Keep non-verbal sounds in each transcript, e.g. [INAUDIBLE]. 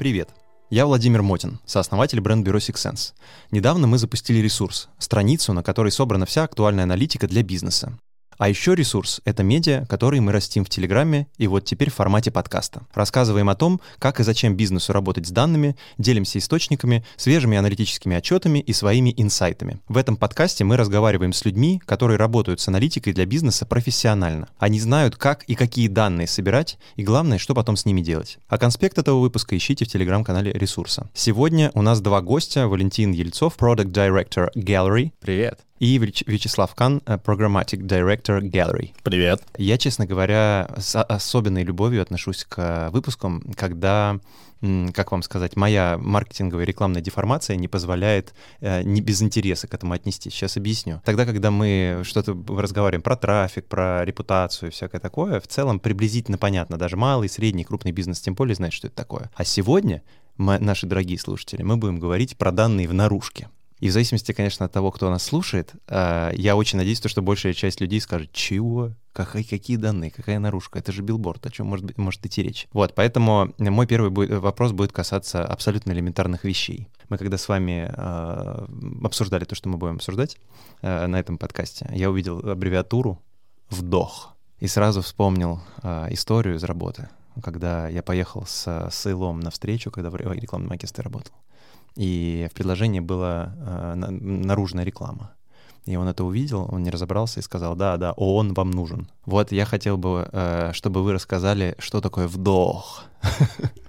Привет! Я Владимир Мотин, сооснователь бренд-бюро Six Sense. Недавно мы запустили ресурс, страницу, на которой собрана вся актуальная аналитика для бизнеса. А еще ресурс — это медиа, который мы растим в Телеграме и вот теперь в формате подкаста. Рассказываем о том, как и зачем бизнесу работать с данными, делимся источниками, свежими аналитическими отчетами и своими инсайтами. В этом подкасте мы разговариваем с людьми, которые работают с аналитикой для бизнеса профессионально. Они знают, как и какие данные собирать, и главное, что потом с ними делать. А конспект этого выпуска ищите в Телеграм-канале ресурса. Сегодня у нас два гостя. Валентин Ельцов, Product Director Gallery. Привет и Вячеслав Кан, э, Programmatic Director Gallery. Привет. Я, честно говоря, с особенной любовью отношусь к выпускам, когда как вам сказать, моя маркетинговая рекламная деформация не позволяет э, не без интереса к этому отнестись. Сейчас объясню. Тогда, когда мы что-то разговариваем про трафик, про репутацию и всякое такое, в целом приблизительно понятно. Даже малый, средний, крупный бизнес тем более знает, что это такое. А сегодня, мы, наши дорогие слушатели, мы будем говорить про данные в наружке. И в зависимости, конечно, от того, кто нас слушает, э, я очень надеюсь, что большая часть людей скажет, чего? Какие, какие данные? Какая наружка? Это же билборд, о чем может, быть, может идти речь? Вот, поэтому мой первый будет, вопрос будет касаться абсолютно элементарных вещей. Мы когда с вами э, обсуждали то, что мы будем обсуждать э, на этом подкасте, я увидел аббревиатуру «вдох» и сразу вспомнил э, историю из работы, когда я поехал с, с Илом на встречу, когда в рекламном агентстве работал и в предложении была э, наружная реклама. И он это увидел, он не разобрался и сказал, да, да, ООН вам нужен. Вот я хотел бы, э, чтобы вы рассказали, что такое вдох.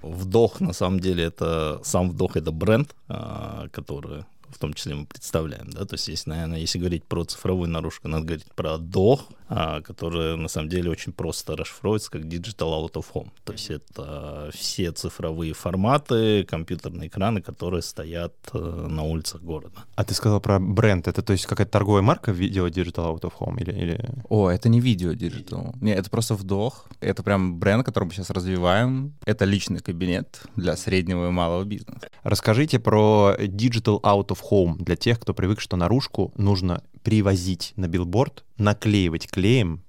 Вдох, на самом деле, это сам вдох, это бренд, э, который в том числе мы представляем, да, то есть, если, наверное, если говорить про цифровую наружку, надо говорить про DOH, а, который на самом деле очень просто расшифровывается как Digital Out of Home, то есть это все цифровые форматы, компьютерные экраны, которые стоят э, на улицах города. А ты сказал про бренд, это то есть какая-то торговая марка видео Digital Out of Home или, или... О, это не видео Digital, не, это просто вдох, это прям бренд, который мы сейчас развиваем, это личный кабинет для среднего и малого бизнеса. Расскажите про Digital Out of home для тех, кто привык, что наружку нужно привозить на билборд, наклеивать клеем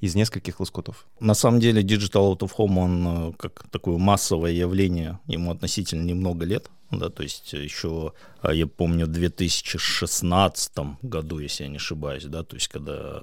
из нескольких лоскутов. На самом деле Digital Out of Home, он э, как такое массовое явление, ему относительно немного лет, да, то есть еще, а, я помню, в 2016 году, если я не ошибаюсь, да, то есть когда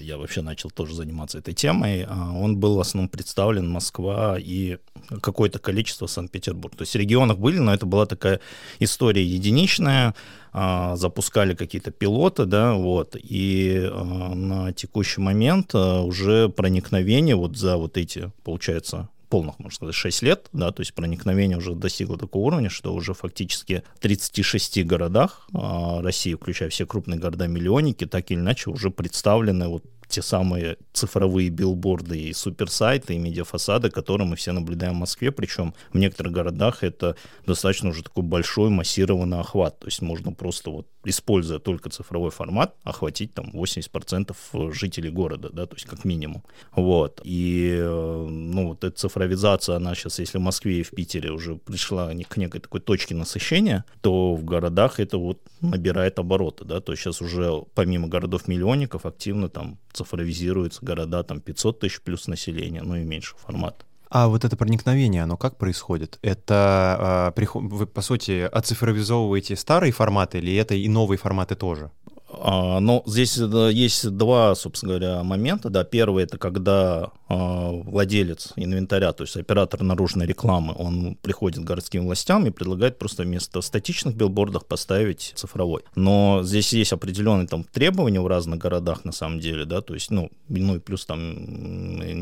я вообще начал тоже заниматься этой темой, а, он был в основном представлен Москва и какое-то количество Санкт-Петербург. То есть регионах были, но это была такая история единичная, а, запускали какие-то пилоты, да, вот, и на текущий момент уже проникновение вот за вот эти, получается, полных, можно сказать, 6 лет, да, то есть проникновение уже достигло такого уровня, что уже фактически в 36 городах э, России, включая все крупные города-миллионники, так или иначе уже представлены вот те самые цифровые билборды и суперсайты, и медиафасады, которые мы все наблюдаем в Москве, причем в некоторых городах это достаточно уже такой большой массированный охват, то есть можно просто вот используя только цифровой формат, охватить там 80% жителей города, да, то есть как минимум. Вот. И, э, ну, вот эта цифровизация, она сейчас, если в Москве и в Питере уже пришла к некой такой точке насыщения, то в городах это вот набирает обороты, да, то есть сейчас уже помимо городов-миллионников активно там цифровизируются города там 500 тысяч плюс населения, ну и меньше формат. А вот это проникновение, оно как происходит? Это э, вы, по сути, оцифровизовываете старые форматы или это и новые форматы тоже? А, но здесь есть два, собственно говоря, момента. Да. Первый это когда а, владелец инвентаря, то есть оператор наружной рекламы, он приходит к городским властям и предлагает просто вместо статичных билбордов поставить цифровой. Но здесь есть определенные там требования в разных городах на самом деле, да, то есть, ну, ну и плюс там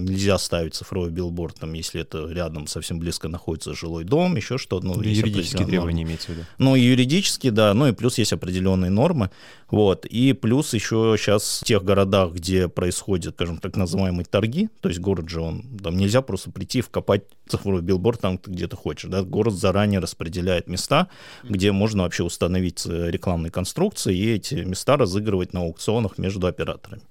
нельзя ставить цифровой билборд, там, если это рядом совсем близко находится жилой дом, еще что-то. Ну, юридические требования имеется в виду? Ну, юридически, да, ну и плюс есть определенные нормы, вот, и плюс еще сейчас в тех городах, где происходят, скажем, так называемые торги, то есть город же он, там нельзя просто прийти, вкопать цифровой билборд там где ты хочешь, да, город заранее распределяет места, где можно вообще установить э, рекламные конструкции и эти места разыгрывать на аукционах между операторами.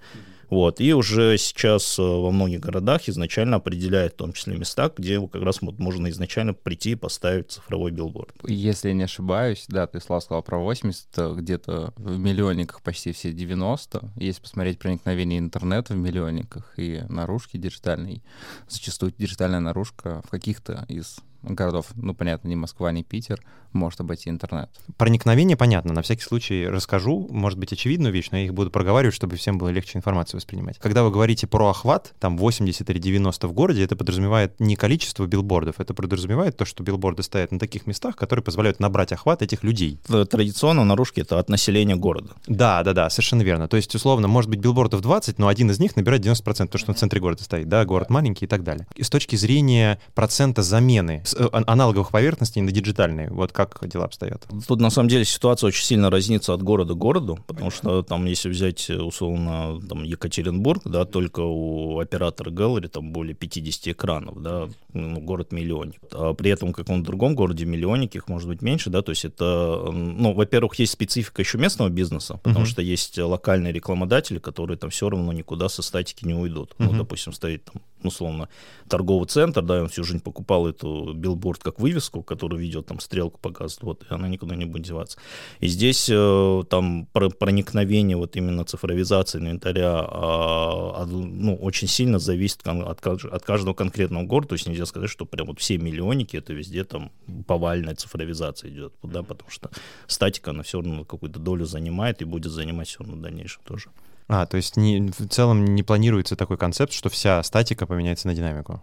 Вот. И уже сейчас э, во многих городах изначально определяют в том числе места, где как раз можно изначально прийти и поставить цифровой билборд. Если я не ошибаюсь, да, ты, Слава, сказал про 80, где-то в миллионниках почти все 90. Если посмотреть проникновение интернета в миллионниках и наружки диджитальной, зачастую диджитальная наружка в каких-то из городов, ну, понятно, не Москва, не Питер, может обойти интернет. Проникновение понятно, на всякий случай расскажу, может быть, очевидную вещь, но я их буду проговаривать, чтобы всем было легче информацию воспринимать. Когда вы говорите про охват, там 80 или 90 в городе, это подразумевает не количество билбордов, это подразумевает то, что билборды стоят на таких местах, которые позволяют набрать охват этих людей. Традиционно наружки это от населения города. Да, да, да, совершенно верно. То есть, условно, может быть билбордов 20, но один из них набирает 90%, то, что на центре города стоит, да, город маленький и так далее. И с точки зрения процента замены э, аналоговых поверхностей на диджитальные, вот как дела обстоят? Тут на самом деле ситуация очень сильно разнится от города к городу, потому что там, если взять условно там, Екатеринбург, да, только у оператора Gallery там более 50 экранов, да, ну, город миллионник. А при этом в каком-то другом городе миллионник, их может быть меньше, да, то есть это, ну, во-первых, есть специфика еще местного бизнеса, потому uh-huh. что есть локальные рекламодатели, которые там все равно никуда со статики не уйдут. Uh-huh. Ну, допустим, стоит там условно, торговый центр, да, он всю жизнь покупал эту билборд как вывеску, которую ведет там стрелку показывает, вот, и она никуда не будет деваться. И здесь э, там проникновение вот именно цифровизации инвентаря, э, ну, очень сильно зависит от, от каждого конкретного города, то есть нельзя сказать, что прям вот все миллионники, это везде там повальная цифровизация идет, да, потому что статика, она все равно какую-то долю занимает и будет занимать все равно в дальнейшем тоже. А, то есть не, в целом не планируется такой концепт, что вся статика поменяется на динамику?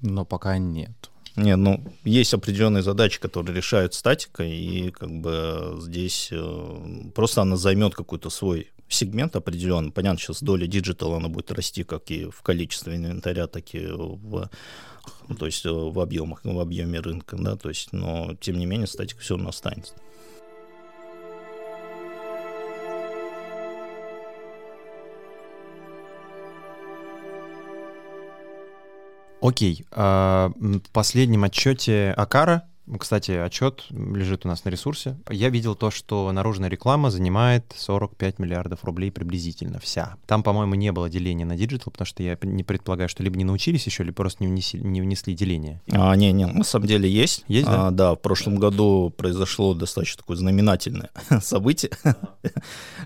Но пока нет. Нет, ну, есть определенные задачи, которые решают статикой, и как бы здесь э, просто она займет какой-то свой сегмент определенный. Понятно, сейчас доля диджитал, она будет расти как и в количестве инвентаря, так и в то есть в объемах, в объеме рынка, да, то есть, но тем не менее статика все равно останется. Окей. А, в последнем отчете АКАРа кстати, отчет лежит у нас на ресурсе. Я видел то, что наружная реклама занимает 45 миллиардов рублей приблизительно, вся. Там, по-моему, не было деления на диджитал, потому что я не предполагаю, что либо не научились еще, либо просто не внесли, не внесли деление. А, не, не, на самом деле есть. Есть, да? А, да, в прошлом году произошло достаточно такое знаменательное [LAUGHS] событие. [LAUGHS]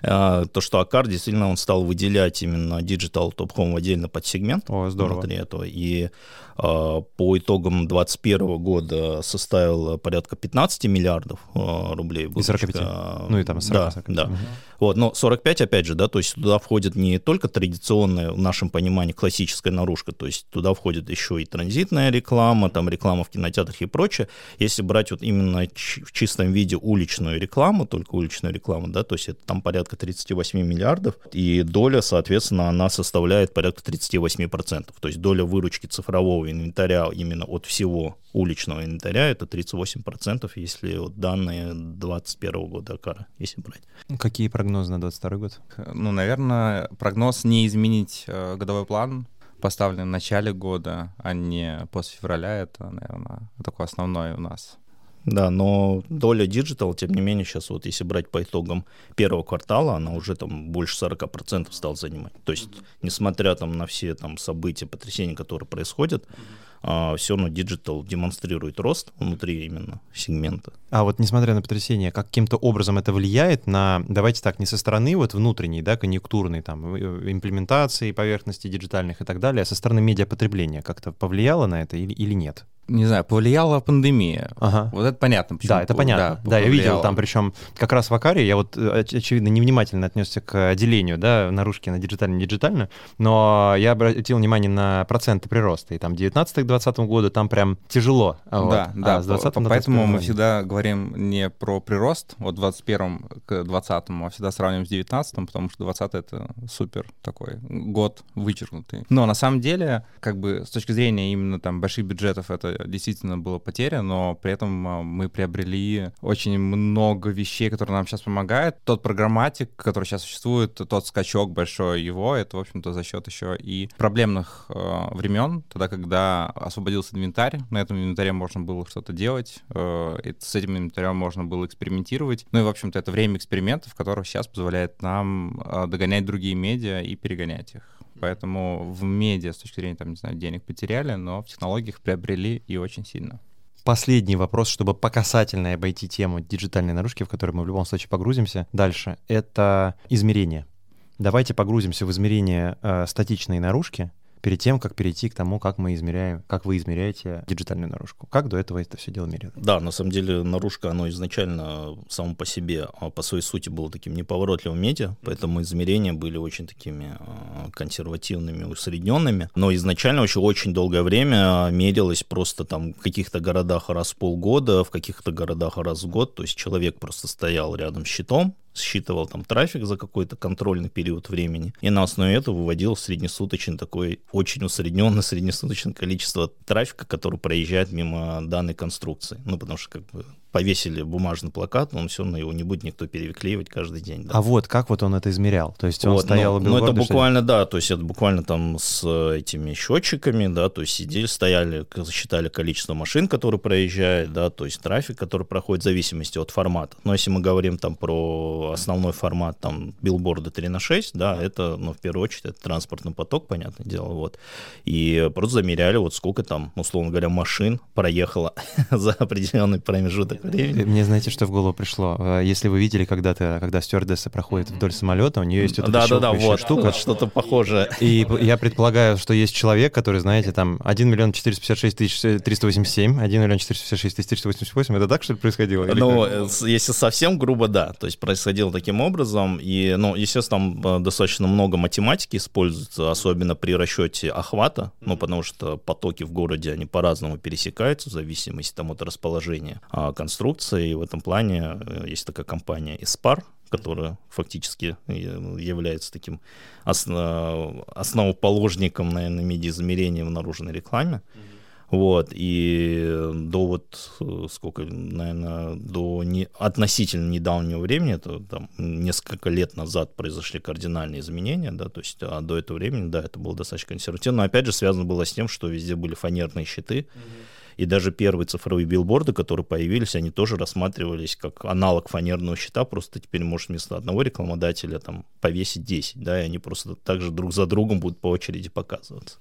а, то, что АКАР действительно он стал выделять именно digital out-of-home отдельно подсегмент. О, здорово. Внутри этого. И а, по итогам 2021 года составил порядка 15 миллиардов а, рублей. И 45. Ну и там 40. Да, 40. да. Угу. Вот, но 45, опять же, да, то есть туда входит не только традиционная, в нашем понимании, классическая наружка, то есть туда входит еще и транзитная реклама, там реклама в кинотеатрах и прочее. Если брать вот именно в чистом виде уличную рекламу, только уличную рекламу, да, то есть это там порядка 38 миллиардов, и доля, соответственно, она составляет порядка 38%. То есть доля выручки цифрового инвентаря именно от всего уличного инвентаря это 38%, если вот данные 2021 года Акара, если брать. Какие прогнозы? прогноз на 22 год? Ну, наверное, прогноз не изменить э, годовой план, поставленный в начале года, а не после февраля. Это, наверное, такой основной у нас. Да, но доля диджитал, тем не менее, сейчас вот если брать по итогам первого квартала, она уже там больше 40% стала занимать. То есть, несмотря там на все там события, потрясения, которые происходят, mm-hmm а, все равно диджитал демонстрирует рост внутри именно сегмента. А вот несмотря на потрясение, каким-то образом это влияет на, давайте так, не со стороны вот внутренней, да, конъюнктурной там э, имплементации поверхности диджитальных и так далее, а со стороны медиапотребления как-то повлияло на это или, или нет? Не знаю, повлияла пандемия. Ага. Вот это понятно. Почему. Да, это понятно. Да, да я видел там, причем как раз в АКАРе, я вот, э, очевидно, невнимательно отнесся к делению, да, наружки на диджитально-диджитально, но я обратил внимание на проценты прироста, и там 19-20 году там прям тяжело. Вот. Да, да, а с 20 по, поэтому мы всегда говорим не про прирост от 21 к 20, а всегда сравниваем с 19, потому что 20 это супер такой год вычеркнутый. Но на самом деле, как бы с точки зрения именно там больших бюджетов, это действительно было потеря, но при этом а, мы приобрели очень много вещей, которые нам сейчас помогают. Тот программатик, который сейчас существует, тот скачок большой его, это, в общем-то, за счет еще и проблемных э, времен, тогда, когда освободился инвентарь, на этом инвентаре можно было что-то делать, э, и с этим инвентарем можно было экспериментировать. Ну и, в общем-то, это время экспериментов, которое сейчас позволяет нам э, догонять другие медиа и перегонять их. Поэтому в медиа с точки зрения, там, не знаю, денег потеряли, но в технологиях приобрели и очень сильно. Последний вопрос, чтобы по обойти тему диджитальной наружки, в которой мы в любом случае погрузимся дальше, это измерение. Давайте погрузимся в измерение э, статичной наружки, перед тем, как перейти к тому, как мы измеряем, как вы измеряете диджитальную наружку. Как до этого это все дело меряли? Да, на самом деле наружка, оно изначально само по себе, а по своей сути было таким неповоротливым медиа, поэтому измерения были очень такими а, консервативными, усредненными. Но изначально еще очень долгое время мерилось просто там в каких-то городах раз в полгода, в каких-то городах раз в год. То есть человек просто стоял рядом с щитом, считывал там трафик за какой-то контрольный период времени, и на основе этого выводил среднесуточный такой очень усредненное [LAUGHS] среднесуточное количество трафика, который проезжает мимо данной конструкции. Ну, потому что как бы повесили бумажный плакат, но он все равно его не будет никто переклеивать каждый день. Да. А вот как вот он это измерял? То есть он вот, стоял ну, ну, это буквально, что да, то есть это буквально там с этими счетчиками, да, то есть сидели, стояли, считали количество машин, которые проезжают, да, то есть трафик, который проходит в зависимости от формата. Но если мы говорим там про основной формат, там, билборда 3 на 6, да, это, ну, в первую очередь, это транспортный поток, понятное дело, вот. И просто замеряли, вот сколько там, условно говоря, машин проехало [LAUGHS] за определенный промежуток времени. Мне знаете, что в голову пришло? Э, если вы видели когда-то, когда стюардесса проходит вдоль самолета, у нее есть вот да, да, да, вот, штука. Вот что-то похожее. И я предполагаю, что есть человек, который, знаете, там 1 миллион 456 тысяч 387, 1 миллион 456 тысяч 388. Это так, что ли, происходило? Ну, э, если совсем грубо, да. То есть происходило таким образом. И, ну, естественно, там э, достаточно много математики используется, особенно при расчете охвата, ну, потому что потоки в городе, они по-разному пересекаются в зависимости там, от расположения а, конструкции, и в этом плане э, есть такая компания ISPAR, которая фактически э, является таким основ, основоположником, наверное, медиаизмерения в наружной рекламе. Mm-hmm. Вот, и до вот, э, сколько, наверное, до не, относительно недавнего времени, это там несколько лет назад произошли кардинальные изменения, да, то есть а до этого времени, да, это было достаточно консервативно, но опять же связано было с тем, что везде были фанерные щиты, mm-hmm и даже первые цифровые билборды, которые появились, они тоже рассматривались как аналог фанерного щита, просто теперь можешь вместо одного рекламодателя там повесить 10, да, и они просто также друг за другом будут по очереди показываться.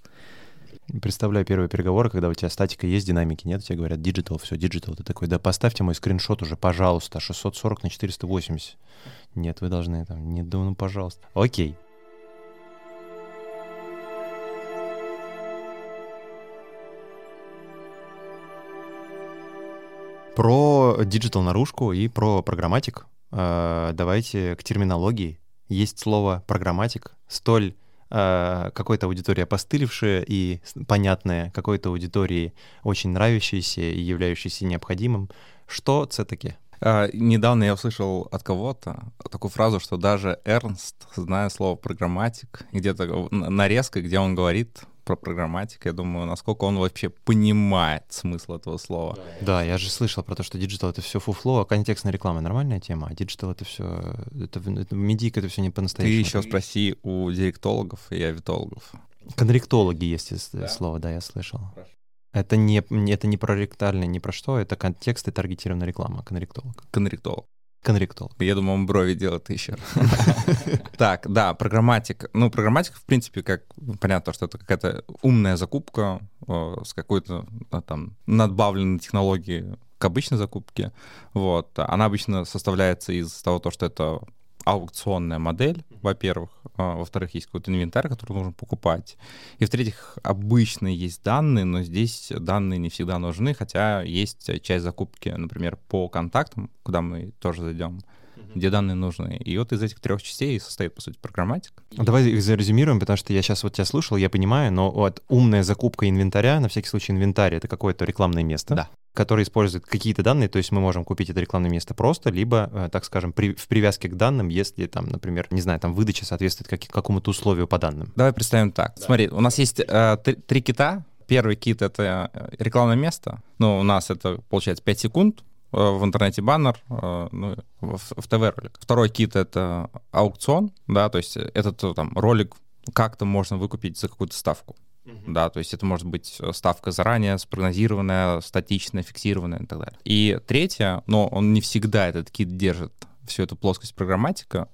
Представляю первые переговоры, когда у тебя статика есть, динамики нет, тебе говорят диджитал, все, диджитал. Ты такой, да поставьте мой скриншот уже, пожалуйста, 640 на 480. Нет, вы должны там, не, ну, пожалуйста. Окей. Про диджитал наружку и про программатик. Э, давайте к терминологии. Есть слово программатик, столь э, какой-то аудитории опостылевшее и понятное, какой-то аудитории очень нравящееся и являющееся необходимым. Что это такое? Э, недавно я услышал от кого-то такую фразу, что даже Эрнст, зная слово программатик, где-то нарезка, где он говорит про программатику, я думаю, насколько он вообще понимает смысл этого слова. Да, я же слышал про то, что диджитал — это все фуфло, а контекстная реклама — нормальная тема, а диджитал — это все, это, это медийка — это все не по-настоящему. Ты еще спроси у директологов и авитологов. Конректологи есть да? слово, да, я слышал. Хорошо. Это не, это не про ректальное, не про что, это контекст и таргетированная реклама, конректолог. Конректолог. Конректолог. Я думаю, он брови делает еще. [LAUGHS] Так, да, программатик. Ну, программатик, в принципе, как понятно, что это какая-то умная закупка с какой-то там надбавленной технологией к обычной закупке. Вот. Она обычно составляется из того, что это аукционная модель, во-первых. А, во-вторых, есть какой-то инвентарь, который нужно покупать. И в-третьих, обычные есть данные, но здесь данные не всегда нужны, хотя есть часть закупки, например, по контактам, куда мы тоже зайдем, где данные нужны. И вот из этих трех частей состоит, по сути, программатик. Давай их зарезюмируем, потому что я сейчас вот тебя слушал, я понимаю, но вот умная закупка инвентаря, на всякий случай инвентарь — это какое-то рекламное место. Да который использует какие-то данные, то есть мы можем купить это рекламное место просто, либо, э, так скажем, при, в привязке к данным, если там, например, не знаю, там выдача соответствует как, какому-то условию по данным. Давай представим так. Да. Смотри, у нас есть э, три, три кита. Первый кит — это э, рекламное место. Ну, у нас это, получается, 5 секунд, э, в интернете баннер, ну, в, в ТВ-ролик. Второй кит — это аукцион, да, то есть этот там ролик как-то можно выкупить за какую-то ставку. Uh-huh. Да, то есть это может быть э, ставка заранее, спрогнозированная, статичная, фиксированная и так далее. И третье, но он не всегда этот кит держит всю эту плоскость программатика,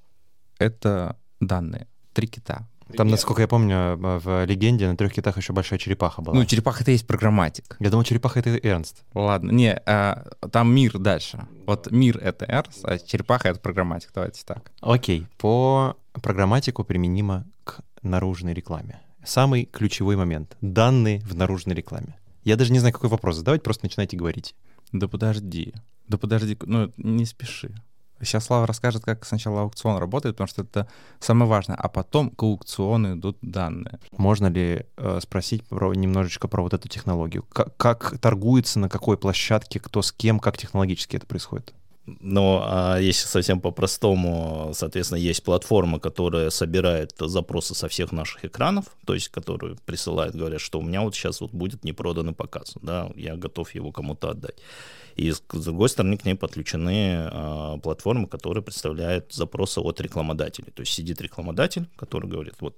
это данные. Три кита. Там, насколько я помню, в легенде на трех китах еще большая черепаха была. Ну, черепаха это есть программатик. Я думал, черепаха это Эрнст. Ладно, не, а, там мир дальше. Вот мир это Эрнст, а черепаха это программатик. Давайте так. Окей. По программатику применимо к наружной рекламе самый ключевой момент. Данные в наружной рекламе. Я даже не знаю, какой вопрос задавать, просто начинайте говорить. Да подожди, да подожди, ну не спеши. Сейчас Слава расскажет, как сначала аукцион работает, потому что это самое важное, а потом к аукциону идут данные. Можно ли э, спросить про, немножечко про вот эту технологию? Как, как торгуется, на какой площадке, кто с кем, как технологически это происходит? Но а если совсем по-простому, соответственно, есть платформа, которая собирает запросы со всех наших экранов, то есть которые присылают, говорят, что у меня вот сейчас вот будет непроданный показ, да, я готов его кому-то отдать. И с другой стороны к ней подключены а, платформы, которые представляют запросы от рекламодателей. То есть сидит рекламодатель, который говорит, вот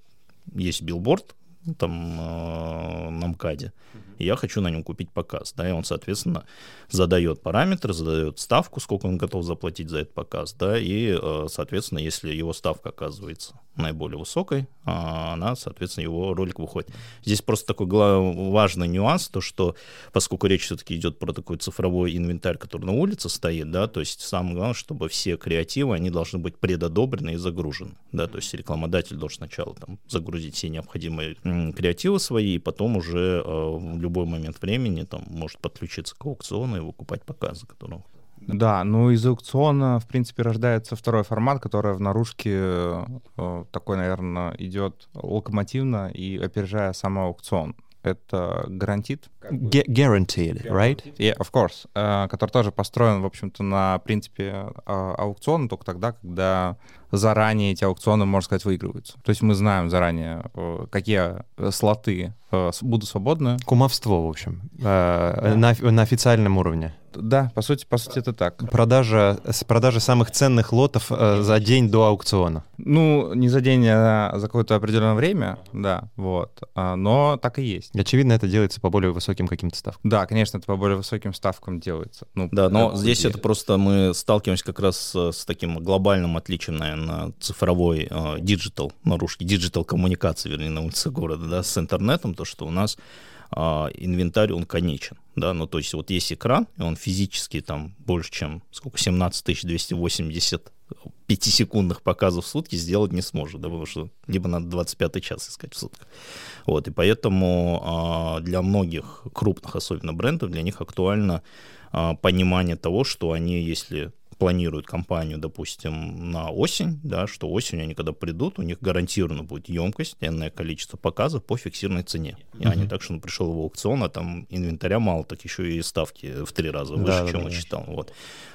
есть билборд, там э, на МКАДе, и я хочу на нем купить показ, да, и он, соответственно, задает параметры, задает ставку, сколько он готов заплатить за этот показ, да, и, э, соответственно, если его ставка оказывается наиболее высокой, а она, соответственно, его ролик выходит. Здесь просто такой важный нюанс, то что, поскольку речь все-таки идет про такой цифровой инвентарь, который на улице стоит, да, то есть самое главное, чтобы все креативы, они должны быть предодобрены и загружены, да, то есть рекламодатель должен сначала там загрузить все необходимые креативы свои, и потом уже э, в любой момент времени там может подключиться к аукциону и выкупать показы, которые да, ну из аукциона, в принципе, рождается второй формат, который в наружке э, такой, наверное, идет локомотивно и опережая сам аукцион. Это гарантит. Guaranteed, right? Yeah, of course. Uh, который тоже построен, в общем-то, на принципе uh, аукциона только тогда, когда заранее эти аукционы, можно сказать, выигрываются. То есть мы знаем заранее, uh, какие слоты будут свободны. Кумовство, в общем, да. на, на официальном уровне. Да, по сути, по сути это так. Продажа, продажа самых ценных лотов э, за день до аукциона. Ну, не за день, а за какое-то определенное время, да, вот. А, но так и есть. Очевидно, это делается по более высоким каким-то ставкам. Да, конечно, это по более высоким ставкам делается. Ну, да, но здесь это просто мы сталкиваемся как раз с таким глобальным отличием, наверное, цифровой диджитал, э, наружки, диджитал коммуникации, вернее, на улице города, да, с интернетом, то, что у нас а, инвентарь, он конечен, да, ну, то есть вот есть экран, и он физически там больше, чем, сколько, 17 280 пятисекундных показов в сутки сделать не сможет, да, потому что либо надо 25 час искать в сутках. Вот, и поэтому а, для многих крупных, особенно брендов, для них актуально а, понимание того, что они, если планируют компанию, допустим, на осень, да, что осенью они когда придут, у них гарантированно будет емкость, энное количество показов по фиксированной цене. И uh-huh. они так, что он пришел в аукцион, а там инвентаря мало, так еще и ставки в три раза выше, да, чем да, он считал. Вот.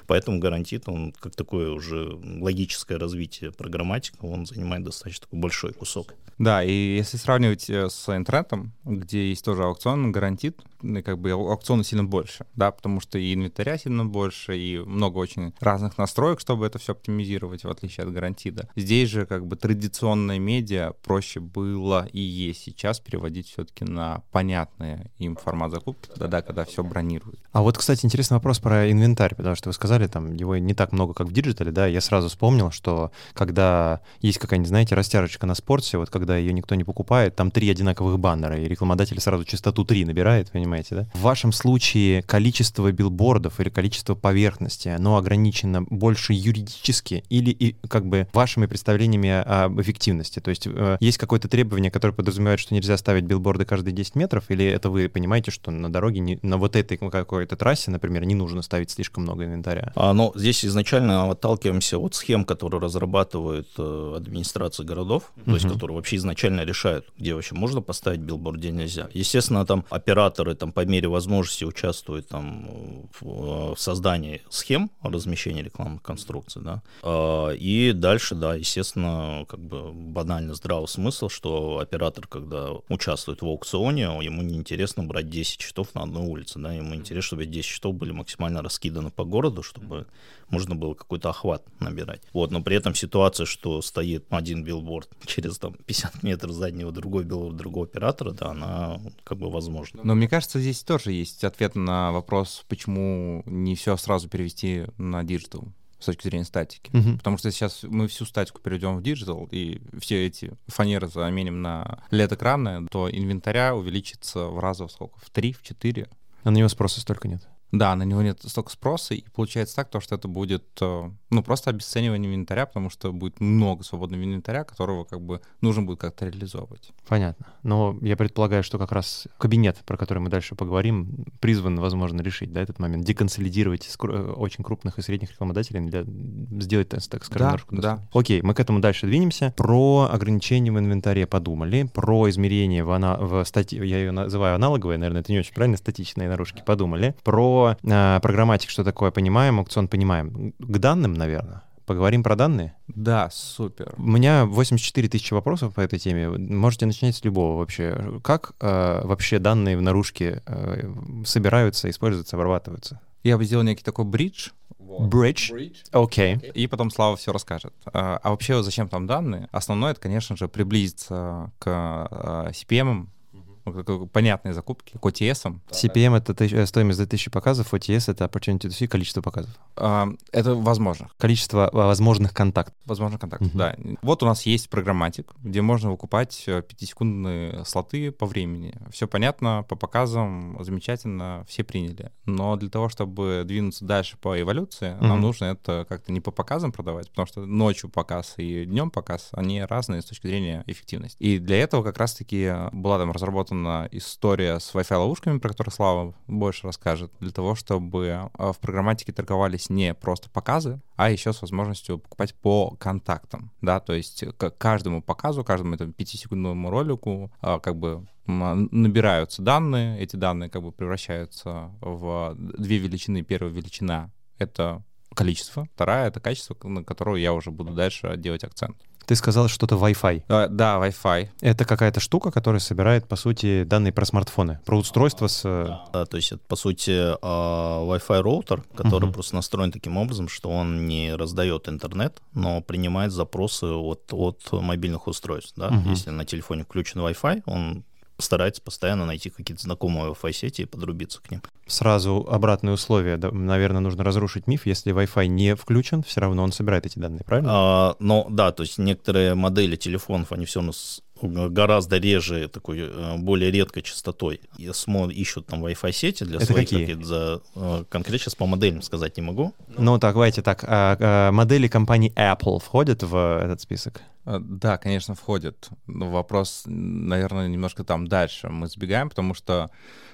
Поэтому гарантит, он как такое уже логическое развитие программатика, он занимает достаточно такой большой кусок. Да, и если сравнивать э, с интернетом, где есть тоже аукцион, гарантит, как бы аукциона сильно больше, да, потому что и инвентаря сильно больше, и много очень разных настроек, чтобы это все оптимизировать, в отличие от гарантида. Здесь же как бы традиционное медиа проще было и есть сейчас переводить все-таки на понятный им формат закупки, тогда, когда все бронируют. А вот, кстати, интересный вопрос про инвентарь, потому что вы сказали, там его не так много, как в диджитале, да, я сразу вспомнил, что когда есть какая-нибудь, знаете, растяжечка на спорте, вот когда ее никто не покупает, там три одинаковых баннера, и рекламодатель сразу частоту 3 набирает, понимаете, да? В вашем случае количество билбордов или количество поверхности, оно ограничено больше юридически или и как бы вашими представлениями об эффективности? То есть э, есть какое-то требование, которое подразумевает, что нельзя ставить билборды каждые 10 метров, или это вы понимаете, что на дороге, не, на вот этой какой-то трассе, например, не нужно ставить слишком много инвентаря? А, но здесь изначально отталкиваемся от схем, которые разрабатывают э, администрации городов, uh-huh. то есть которые вообще изначально решают, где вообще можно поставить билборд, где нельзя. Естественно, там операторы там по мере возможности участвуют там в, в создании схем размещения рекламных конструкций, да. А, и дальше, да, естественно, как бы банально здравый смысл, что оператор, когда участвует в аукционе, ему не интересно брать 10 счетов на одной улице, да, ему интересно, чтобы 10 счетов были максимально раскиданы по городу, чтобы можно было какой-то охват набирать. Вот, но при этом ситуация, что стоит один билборд [LAUGHS] через там 50 метров заднего другой билборд другого оператора, да, она как бы возможна. Но мне кажется, здесь тоже есть ответ на вопрос, почему не все сразу перевести на digital с точки зрения статики. Uh-huh. Потому что сейчас мы всю статику перейдем в digital, и все эти фанеры заменим на LED-экраны, то инвентаря увеличится в раза сколько? В три, в четыре. А на него спроса столько нет. Да, на него нет столько спроса, и получается так, то, что это будет, э, ну, просто обесценивание инвентаря, потому что будет много свободного инвентаря, которого как бы нужно будет как-то реализовывать. Понятно. Но я предполагаю, что как раз кабинет, про который мы дальше поговорим, призван, возможно, решить, да, этот момент, деконсолидировать э, очень крупных и средних рекламодателей для сделать, так скажем, да, да. Окей, мы к этому дальше двинемся. Про ограничения в инвентаре подумали, про измерение в, ана... в стати... я ее называю аналоговой, наверное, это не очень правильно, статичные наружки подумали. Про э, программатик, что такое понимаем, аукцион понимаем. К данным, наверное. Поговорим про данные? Да, супер. У меня 84 тысячи вопросов по этой теме. Можете начинать с любого вообще. Как э, вообще данные в наружке э, собираются, используются, обрабатываются? Я бы сделал некий такой бридж, Bridge. Окей. Okay. И потом Слава все расскажет. А, а вообще, зачем там данные? Основное, это, конечно же, приблизиться к а, CPM, понятные закупки, к OTS. CPM — это э, стоимость за тысячу показов, OTS — это opportunity to see, количество показов. А, это возможно. Количество а, возможных контактов. Возможных контактов, uh-huh. да. Вот у нас есть программатик, где можно выкупать 5-секундные э, слоты по времени. Все понятно, по показам, замечательно, все приняли. Но для того, чтобы двинуться дальше по эволюции, uh-huh. нам нужно это как-то не по показам продавать, потому что ночью показ и днем показ, они разные с точки зрения эффективности. И для этого как раз-таки была там разработана разработана история с Wi-Fi ловушками, про которую Слава больше расскажет, для того, чтобы а, в программатике торговались не просто показы, а еще с возможностью покупать по контактам, да, то есть к каждому показу, каждому этому пятисекундному ролику а, как бы набираются данные, эти данные как бы превращаются в две величины. Первая величина — это количество, вторая — это качество, на которое я уже буду дальше делать акцент. Ты сказал что-то Wi-Fi. А, да, Wi-Fi. Это какая-то штука, которая собирает, по сути, данные про смартфоны, про устройство с... Да, то есть это, по сути, а, Wi-Fi роутер, который uh-huh. просто настроен таким образом, что он не раздает интернет, но принимает запросы от, от мобильных устройств. Да? Uh-huh. Если на телефоне включен Wi-Fi, он старается постоянно найти какие-то знакомые Wi-Fi сети и подрубиться к ним. Сразу обратные условия. Да, наверное, нужно разрушить миф. Если Wi-Fi не включен, все равно он собирает эти данные, правильно? А, но да, то есть некоторые модели телефонов, они все равно гораздо реже, такой э, более редкой частотой ищут там Wi-Fi сети для Это своих какие? за э, конкретно сейчас по моделям сказать не могу. Ну так, давайте так. А, а, модели компании Apple входят в этот список? Э, да, конечно, входит. Но вопрос, наверное, немножко там дальше мы сбегаем, потому что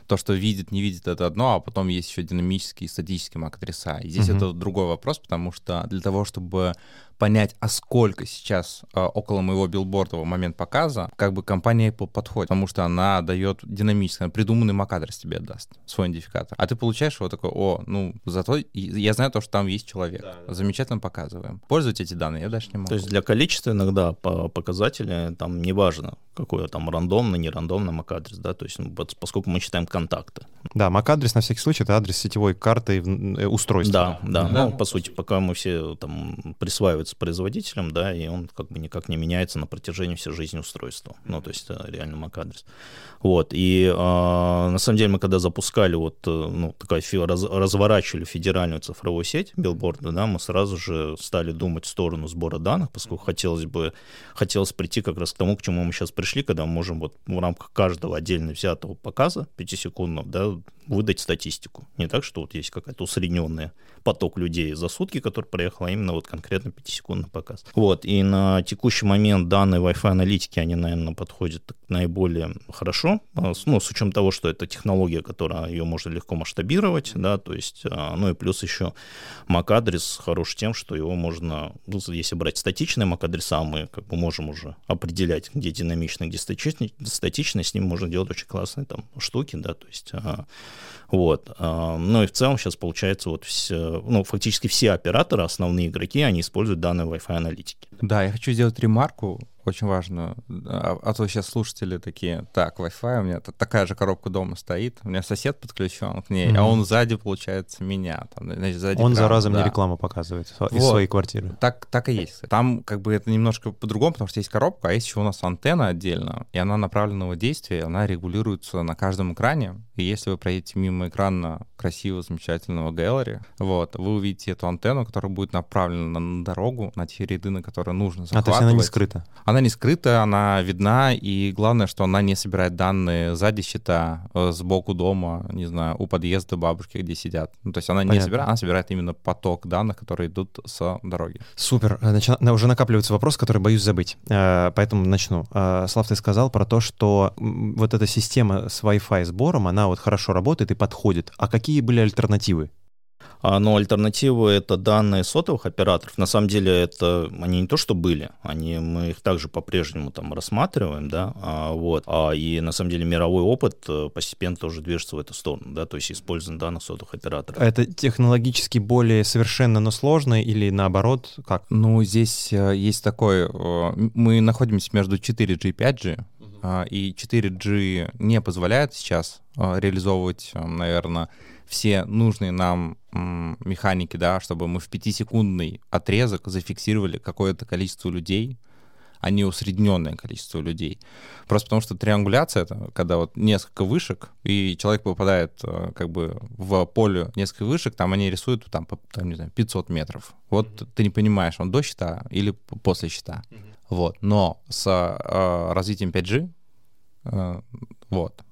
то, что видит, не видит, это одно, а потом есть еще динамические и статические MAC-адреса. И здесь uh-huh. это другой вопрос, потому что для того, чтобы понять, а сколько сейчас э, около моего билборда в момент показа, как бы компания Apple подходит, потому что она дает динамический, она придуманный MAC-адрес тебе даст, свой идентификатор. А ты получаешь его такой, о, ну, зато я знаю то, что там есть человек. Да, да. Замечательно показываем. Пользуйте эти данные, я дальше не могу. То есть для количества иногда по показателя там неважно, какой там рандомный, не рандомный MAC-адрес, да, то есть ну, поскольку мы читаем контакты. Да, MAC-адрес на всякий случай это адрес сетевой карты э, устройства. Да, да, да. ну, по сути, пока мы все там присваивают является производителем, да, и он как бы никак не меняется на протяжении всей жизни устройства. Ну, то есть реально MAC-адрес. Вот, и э, на самом деле мы когда запускали вот, э, ну, такая, раз, разворачивали федеральную цифровую сеть билборда, да, мы сразу же стали думать в сторону сбора данных, поскольку хотелось бы, хотелось прийти как раз к тому, к чему мы сейчас пришли, когда мы можем вот в рамках каждого отдельно взятого показа, пятисекундного, да, выдать статистику. Не так, что вот есть какая-то усредненная поток людей за сутки, который проехал, а именно вот конкретно 5-секундный показ. Вот, и на текущий момент данные Wi-Fi аналитики, они, наверное, подходят наиболее хорошо, а, ну, с учетом того, что это технология, которая ее можно легко масштабировать, да, то есть, а, ну и плюс еще MAC-адрес хорош тем, что его можно, ну, если брать статичные MAC-адреса, мы как бы можем уже определять, где динамичный, где статичный, статичный, с ним можно делать очень классные там штуки, да, то есть а, вот. Ну и в целом сейчас получается вот все, ну, фактически все операторы, основные игроки, они используют данные Wi-Fi аналитики. Да, я хочу сделать ремарку очень важно. А, а то сейчас слушатели такие, так, Wi-Fi, у меня такая же коробка дома стоит, у меня сосед подключен к ней, mm-hmm. а он сзади, получается, меня. Там, значит, сзади он за разом да. рекламу показывает вот. из своей квартиры. Так, так и есть. Там как бы это немножко по-другому, потому что есть коробка, а есть еще у нас антенна отдельно, и она направленного действия, она регулируется на каждом экране. И если вы проедете мимо экрана красивого, замечательного gallery, вот, вы увидите эту антенну, которая будет направлена на дорогу, на те ряды, на которые нужно захватывать. А, то есть она не скрыта? Она Она не скрыта, она видна, и главное, что она не собирает данные сзади счета, э, сбоку дома, не знаю, у подъезда бабушки, где сидят. Ну, то есть она Понятно. не собирает, она собирает именно поток данных, которые идут с дороги. Супер. Начи... Уже накапливается вопрос, который боюсь забыть, э, поэтому начну. Э, Слав, ты сказал про то, что вот эта система с Wi-Fi сбором, она вот хорошо работает и подходит. А какие были альтернативы? А, но альтернативы это данные сотовых операторов. На самом деле это они не то что были, они мы их также по-прежнему там рассматриваем, да, а, вот. А, и на самом деле мировой опыт э, постепенно тоже движется в эту сторону, да, то есть использование данных сотовых операторов. Это технологически более совершенно, но сложно или наоборот как? Ну здесь э, есть такое, э, мы находимся между 4G и 5G. И 4G не позволяет сейчас реализовывать, наверное, все нужные нам механики, да, чтобы мы в пятисекундный отрезок зафиксировали какое-то количество людей, а не усредненное количество людей. Просто потому что триангуляция — это когда вот несколько вышек, и человек попадает э, как бы в поле несколько вышек, там они рисуют там, там не знаю, 500 метров. Вот mm-hmm. ты не понимаешь, он до щита или после щита. Mm-hmm. Вот. Но с э, развитием 5G э, вот,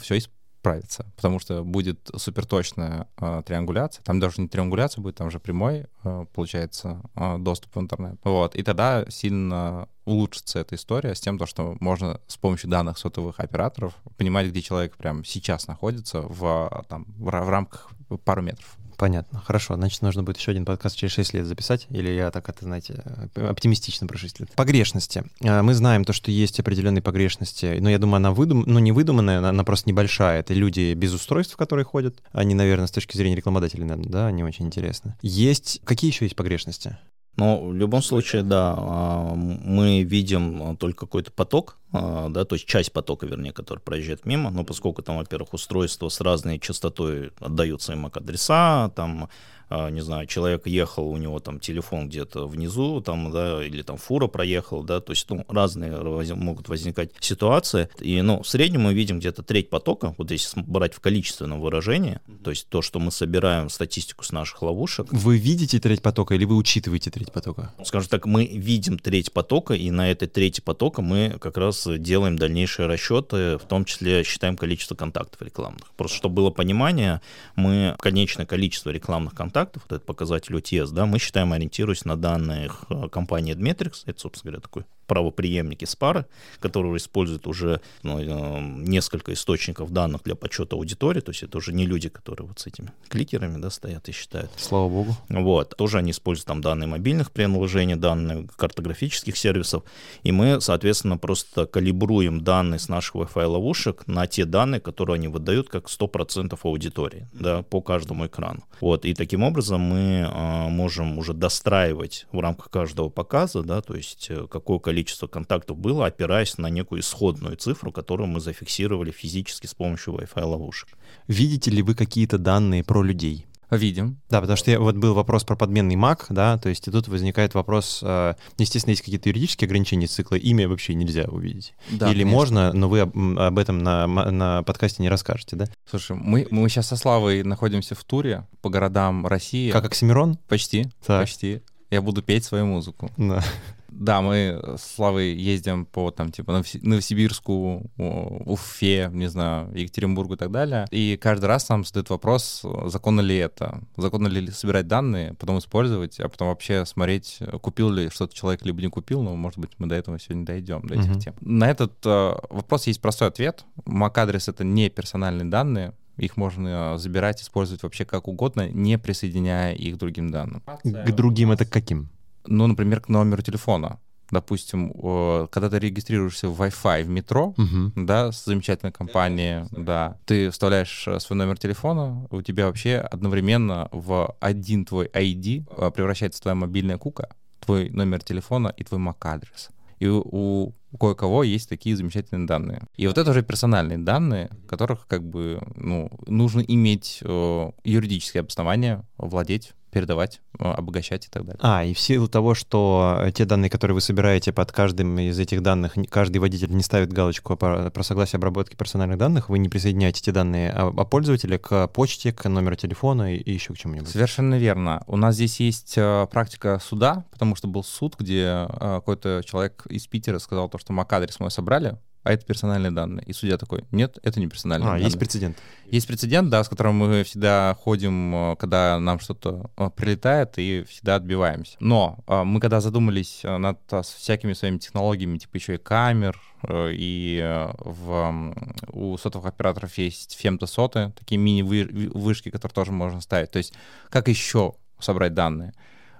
все справится, потому что будет суперточная э, триангуляция. Там даже не триангуляция будет, там же прямой, э, получается, э, доступ в интернет. Вот. И тогда сильно улучшится эта история с тем, то, что можно с помощью данных сотовых операторов понимать, где человек прямо сейчас находится в, там, в, в рамках пару метров. Понятно. Хорошо. Значит, нужно будет еще один подкаст через 6 лет записать. Или я так это, знаете, оптимистично про 6 лет. Погрешности. А, мы знаем то, что есть определенные погрешности. Но я думаю, она выдум... ну, не выдуманная, она просто небольшая. Это люди без устройств, которые ходят. Они, наверное, с точки зрения рекламодателей, наверное, да, они очень интересны. Есть... Какие еще есть погрешности? Но в любом случае, да, а, мы видим только какой-то поток, а, да, то есть часть потока, вернее, который проезжает мимо, но поскольку там, во-первых, устройства с разной частотой отдаются им адреса, там а, не знаю, человек ехал, у него там телефон где-то внизу, там, да, или там фура проехал, да, то есть, ну, разные могут возникать ситуации, и, ну, в среднем мы видим где-то треть потока, вот если брать в количественном выражении, то есть то, что мы собираем статистику с наших ловушек. Вы видите треть потока или вы учитываете треть потока? Скажем так, мы видим треть потока, и на этой трети потока мы как раз делаем дальнейшие расчеты, в том числе считаем количество контактов рекламных. Просто чтобы было понимание, мы конечное количество рекламных контактов контактов, вот этот показатель OTS, да, мы считаем, ориентируясь на данных э, компании Admetrics, это, собственно говоря, такой правоприемники Спары, которые используют уже ну, э, несколько источников данных для подсчета аудитории, то есть это уже не люди, которые вот с этими кликерами да, стоят и считают. Слава богу. Вот. Тоже они используют там данные мобильных приложений, данные картографических сервисов, и мы, соответственно, просто калибруем данные с наших Wi-Fi ловушек на те данные, которые они выдают как 100% аудитории да, по каждому экрану. Вот. И таким образом мы э, можем уже достраивать в рамках каждого показа, да, то есть э, какое количество количество контактов было, опираясь на некую исходную цифру, которую мы зафиксировали физически с помощью Wi-Fi ловушек. Видите ли вы какие-то данные про людей? Видим. Да, потому что я, вот был вопрос про подменный маг, да, то есть и тут возникает вопрос, э, естественно, есть какие-то юридические ограничения цикла, имя вообще нельзя увидеть. Да, Или конечно. можно, но вы об, об этом на, на подкасте не расскажете, да? Слушай, мы, мы сейчас со Славой находимся в туре по городам России. Как Оксимирон? Почти, так. почти. Я буду петь свою музыку. Да. Да, мы с Славой ездим по там типа Новосибирску, Уфе, не знаю, Екатеринбургу и так далее. И каждый раз нам задают вопрос, законно ли это, законно ли собирать данные, потом использовать, а потом вообще смотреть, купил ли что-то человек, либо не купил, но, может быть, мы до этого сегодня дойдем, до этих uh-huh. тем. На этот э, вопрос есть простой ответ. MAC-адрес — это не персональные данные, их можно забирать, использовать вообще как угодно, не присоединяя их к другим данным. К другим это каким? Ну, например, к номеру телефона. Допустим, когда ты регистрируешься в Wi-Fi в метро, uh-huh. да, с замечательной компанией, да, ты вставляешь э, свой номер телефона, у тебя вообще одновременно в один твой ID э, превращается твоя мобильная кука, твой номер телефона и твой MAC-адрес. И у, у кое-кого есть такие замечательные данные. И вот это уже персональные данные, которых как бы ну, нужно иметь э, юридическое обоснование, владеть передавать, обогащать и так далее. А, и в силу того, что те данные, которые вы собираете под каждым из этих данных, каждый водитель не ставит галочку про, согласие обработки персональных данных, вы не присоединяете те данные о, о пользователе к почте, к номеру телефона и, и еще к чему-нибудь. Совершенно верно. У нас здесь есть э, практика суда, потому что был суд, где э, какой-то человек из Питера сказал то, что MAC-адрес мой собрали, а это персональные данные. И судья такой, нет, это не персональные а, данные. есть прецедент. Есть прецедент, да, с которым мы всегда ходим, э, когда нам что-то э, прилетает, и всегда отбиваемся. Но э, мы когда задумались над всякими своими технологиями, типа еще и камер, и в, у сотовых операторов есть фемтосоты, такие мини-вышки, которые тоже можно ставить. То есть как еще собрать данные?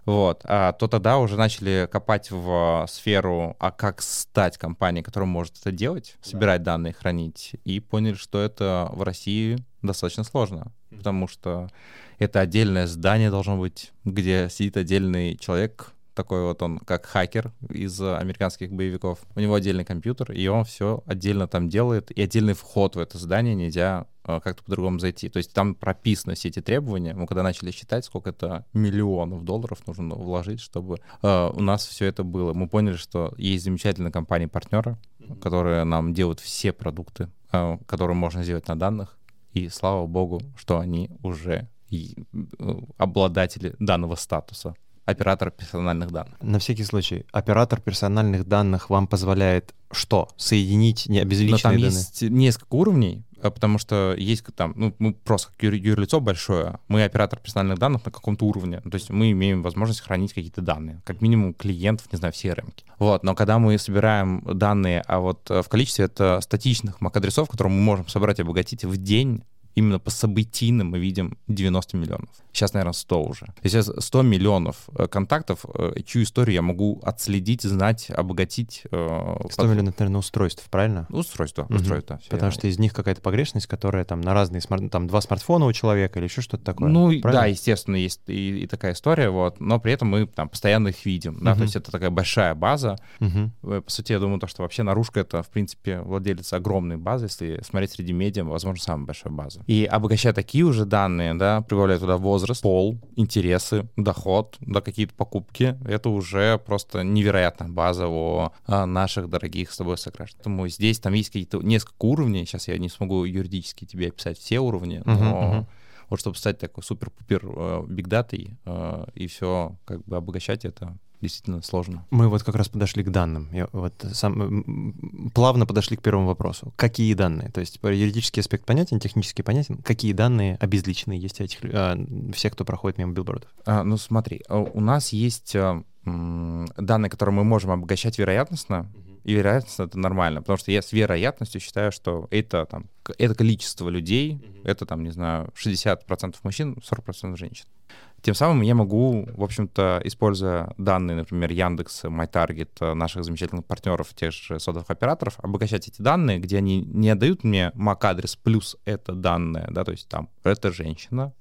Вот, а, то тогда уже начали копать в сферу, а как стать компанией, которая может это делать, собирать да. данные, хранить, и поняли, что это в России достаточно сложно, mm-hmm. потому что это отдельное здание должно быть, где сидит отдельный человек, такой вот он, как хакер из американских боевиков. У него отдельный компьютер, и он все отдельно там делает, и отдельный вход в это здание нельзя э, как-то по-другому зайти. То есть там прописаны все эти требования. Мы когда начали считать, сколько это миллионов долларов нужно вложить, чтобы э, у нас все это было, мы поняли, что есть замечательные компании-партнеры, которые нам делают все продукты, э, которые можно сделать на данных. И слава богу, что они уже э, обладатели данного статуса оператор персональных данных. На всякий случай, оператор персональных данных вам позволяет что? Соединить не обезличенные там данные? есть несколько уровней, а, потому что есть там, ну, мы просто как юрлицо большое, мы оператор персональных данных на каком-то уровне, то есть мы имеем возможность хранить какие-то данные, как минимум клиентов, не знаю, в CRM. Вот, но когда мы собираем данные, а вот э, в количестве это статичных MAC-адресов, которые мы можем собрать и обогатить в день, именно по событийным мы видим 90 миллионов. Сейчас, наверное, 100 уже. Сейчас 100 миллионов э, контактов, э, чью историю я могу отследить, знать, обогатить. 100 э, под... миллионов, наверное, устройств, правильно? Устройства, угу. устройства. Потому верно. что из них какая-то погрешность, которая там на разные, смарт... там два смартфона у человека или еще что-то такое. Ну, правильно? да, естественно, есть и, и такая история, вот, но при этом мы там постоянно их видим, да, угу. то есть это такая большая база. Угу. По сути, я думаю, то, что вообще наружка — это, в принципе, владелец огромной базы, если смотреть среди медиа, возможно, самая большая база. И обогащая такие уже данные, да, прибавляя туда возраст, пол, интересы, доход, да, какие-то покупки, это уже просто невероятная база о, о наших дорогих с тобой сограждан. Поэтому здесь там есть какие-то несколько уровней, сейчас я не смогу юридически тебе описать все уровни, но uh-huh, uh-huh. вот чтобы стать такой супер-пупер бигдатой э, э, и все как бы обогащать это, действительно сложно. Мы вот как раз подошли к данным. Я вот сам, плавно подошли к первому вопросу. Какие данные? То есть юридический аспект понятен, технически понятен. Какие данные обезличенные есть у этих а, всех, кто проходит мимо билбордов? А, ну смотри, а, у нас есть а, данные, которые мы можем обогащать вероятностно, и вероятностно это нормально, потому что я с вероятностью считаю, что это там это количество людей, это там, не знаю, 60% мужчин, 40% женщин. Тем самым я могу, в общем-то, используя данные, например, Яндекс, MyTarget, э, наших замечательных партнеров, тех же сотовых операторов, обогащать эти данные, где они не отдают мне MAC-адрес плюс это данные, да, то есть там это женщина,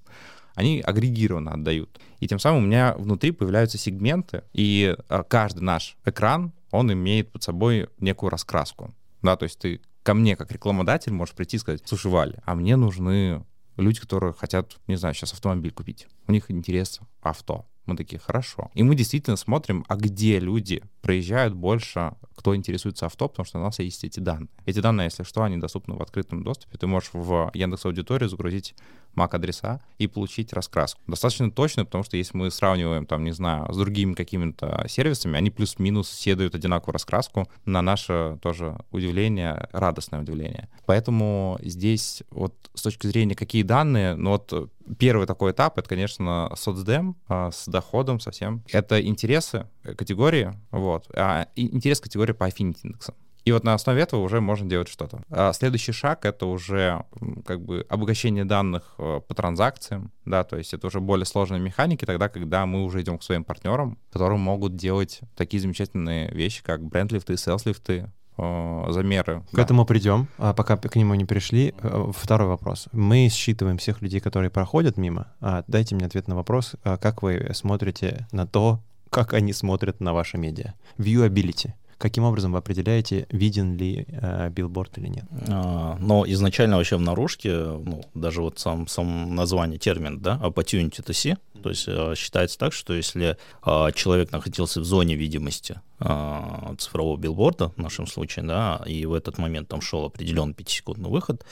они агрегированно отдают. И тем самым у меня внутри появляются сегменты, и э, каждый наш экран, он имеет под собой некую раскраску. Да, то есть ты ко мне как рекламодатель можешь прийти и сказать, слушай, Валя, а мне нужны люди, которые хотят, не знаю, сейчас автомобиль купить. У них интерес авто. Мы такие, хорошо. И мы действительно смотрим, а где люди проезжают больше, кто интересуется авто, потому что у нас есть эти данные. Эти данные, если что, они доступны в открытом доступе. Ты можешь в Яндекс Аудиторию загрузить MAC-адреса и получить раскраску. Достаточно точно, потому что если мы сравниваем, там, не знаю, с другими какими-то сервисами, они плюс-минус все дают одинаковую раскраску на наше тоже удивление, радостное удивление. Поэтому здесь вот с точки зрения, какие данные, ну вот первый такой этап, это, конечно, соцдем а, с доходом совсем. Это интересы категории, вот, а интерес категории по affinity индексам. И вот на основе этого уже можно делать что-то. А следующий шаг — это уже как бы обогащение данных э, по транзакциям, да, то есть это уже более сложные механики тогда, когда мы уже идем к своим партнерам, которые могут делать такие замечательные вещи, как бренд-лифты, селс-лифты, э, замеры. К да. этому придем, а пока к нему не пришли. Э, второй вопрос. Мы считываем всех людей, которые проходят мимо. А дайте мне ответ на вопрос, как вы смотрите на то, как они смотрят на ваши медиа. Viewability каким образом вы определяете, виден ли э, билборд или нет? А, но изначально вообще в наружке, ну, даже вот сам, сам название, термин, да, opportunity to see, то есть э, считается так, что если э, человек находился в зоне видимости э, цифрового билборда, в нашем случае, да, и в этот момент там шел определенный пятисекундный выход,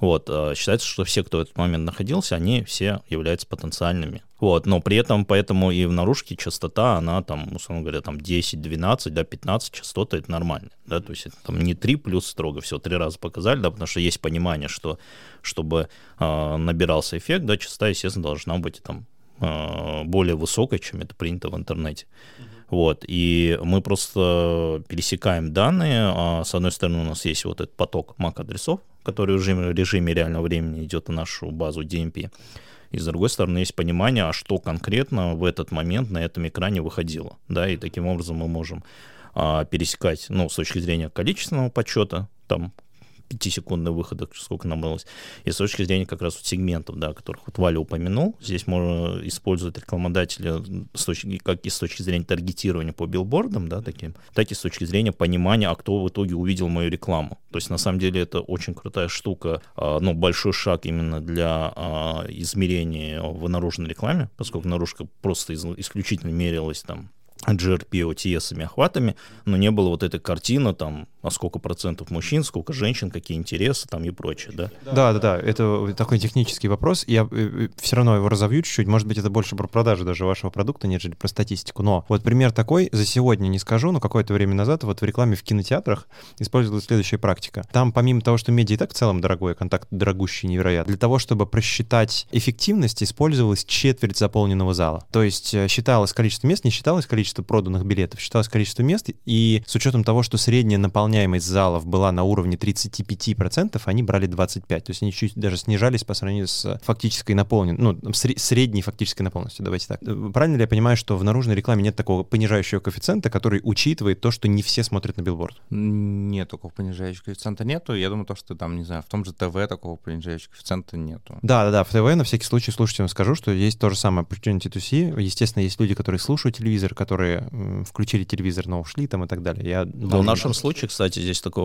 вот, считается, что все, кто в этот момент находился, они все являются потенциальными. Вот, но при этом, поэтому и в наружке частота, она там, условно говоря, там 10, 12, да, 15 частота, это нормально, да, то есть это там не 3 плюс строго, все три раза показали, да, потому что есть понимание, что чтобы э, набирался эффект, да, частота, естественно, должна быть там более высокой, чем это принято в интернете. Вот, и мы просто пересекаем данные. А с одной стороны, у нас есть вот этот поток MAC-адресов, который в режиме, в режиме реального времени идет на нашу базу DMP. И с другой стороны, есть понимание, а что конкретно в этот момент на этом экране выходило. Да, и таким образом мы можем а, пересекать, ну, с точки зрения количественного подсчета, там 5-секундных выходов, сколько набралось. И с точки зрения как раз вот сегментов, да, которых вот Валя упомянул, здесь можно использовать рекламодателя с точки, как и с точки зрения таргетирования по билбордам, да, таким, так и с точки зрения понимания, а кто в итоге увидел мою рекламу. То есть на самом деле это очень крутая штука, а, ну, большой шаг именно для а, измерения в наружной рекламе, поскольку наружка просто исключительно мерилась там GRP, OTS охватами, но не было вот этой картины, там, а сколько процентов мужчин, сколько женщин, какие интересы там и прочее, да? Да, да, да, это такой технический вопрос, я э, э, все равно его разовью чуть-чуть, может быть, это больше про продажу даже вашего продукта, нежели про статистику, но вот пример такой, за сегодня не скажу, но какое-то время назад вот в рекламе в кинотеатрах использовалась следующая практика. Там, помимо того, что медиа и так в целом дорогой, контакт дорогущий невероятно, для того, чтобы просчитать эффективность, использовалась четверть заполненного зала. То есть э, считалось количество мест, не считалось количество проданных билетов, считалось количество мест, и с учетом того, что средняя наполняемость залов была на уровне 35%, они брали 25%. То есть они чуть даже снижались по сравнению с фактической наполненностью, ну, средней фактической наполненностью, давайте так. Правильно ли я понимаю, что в наружной рекламе нет такого понижающего коэффициента, который учитывает то, что не все смотрят на билборд? Нет такого понижающего коэффициента нету. Я думаю, то, что там, не знаю, в том же ТВ такого понижающего коэффициента нету. Да, да, да, в ТВ на всякий случай слушателям скажу, что есть то же самое opportunity to see. Естественно, есть люди, которые слушают телевизор, которые которые включили телевизор, но ушли там и так далее. Я да, в нашем случае, кстати, здесь такой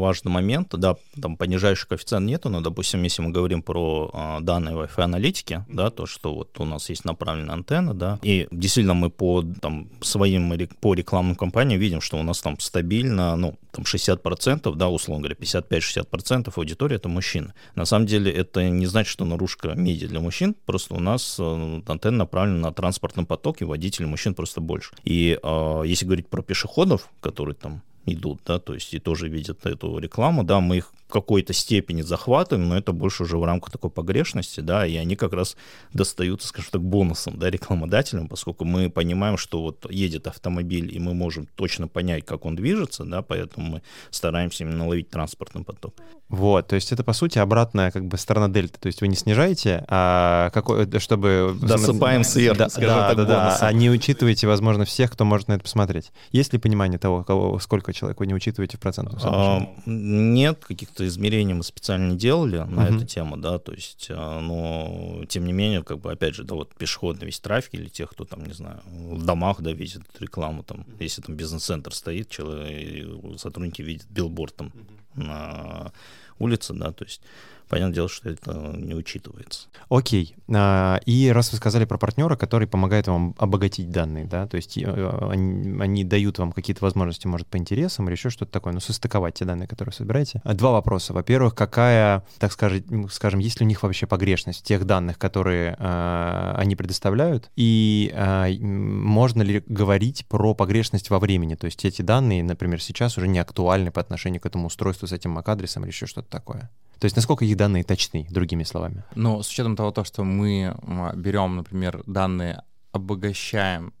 важный момент, да, там понижающий коэффициент нету, но, допустим, если мы говорим про а, данные Wi-Fi аналитики, да, то, что вот у нас есть направленная антенна, да, и действительно мы по там своим, по рекламным кампаниям видим, что у нас там стабильно, ну, там 60%, да, условно говоря, 55-60% аудитории это мужчины. На самом деле это не значит, что наружка медиа для мужчин, просто у нас э, антенна направлена на транспортный поток, и водителей мужчин просто больше. И э, если говорить про пешеходов, которые там идут, да, то есть и тоже видят эту рекламу, да, мы их в какой-то степени захватываем, но это больше уже в рамках такой погрешности, да, и они как раз достаются, скажем так, бонусом, да, рекламодателям, поскольку мы понимаем, что вот едет автомобиль, и мы можем точно понять, как он движется, да, поэтому мы стараемся именно ловить транспортный поток. Вот, то есть это, по сути, обратная как бы сторона дельты, то есть вы не снижаете, а какой, чтобы... Досыпаем сверху, да, скажем да, так, да, да, а не учитываете, возможно, всех, кто может на это посмотреть. Есть ли понимание того, кого, сколько человек вы не учитываете в процентном а, Нет, каких-то измерений мы специально не делали на uh-huh. эту тему, да, то есть, а, но тем не менее, как бы, опять же, да, вот пешеходный весь трафик или тех, кто там, не знаю, в домах, да, видит рекламу, там, если там бизнес-центр стоит, человек, сотрудники видят билборд там uh-huh. на улице, да, то есть понятное дело, что это не учитывается. Окей. А, и раз вы сказали про партнера, который помогает вам обогатить данные, да, то есть э, они, они дают вам какие-то возможности, может, по интересам или еще что-то такое, но состыковать те данные, которые собираете. Два вопроса. Во-первых, какая, так скажем, скажем, есть ли у них вообще погрешность в тех данных, которые э, они предоставляют, и э, можно ли говорить про погрешность во времени, то есть эти данные, например, сейчас уже не актуальны по отношению к этому устройству с этим MAC-адресом или еще что-то такое? То есть насколько их данные точны, другими словами? Ну, с учетом того, то, что мы берем, например, данные, обогащаем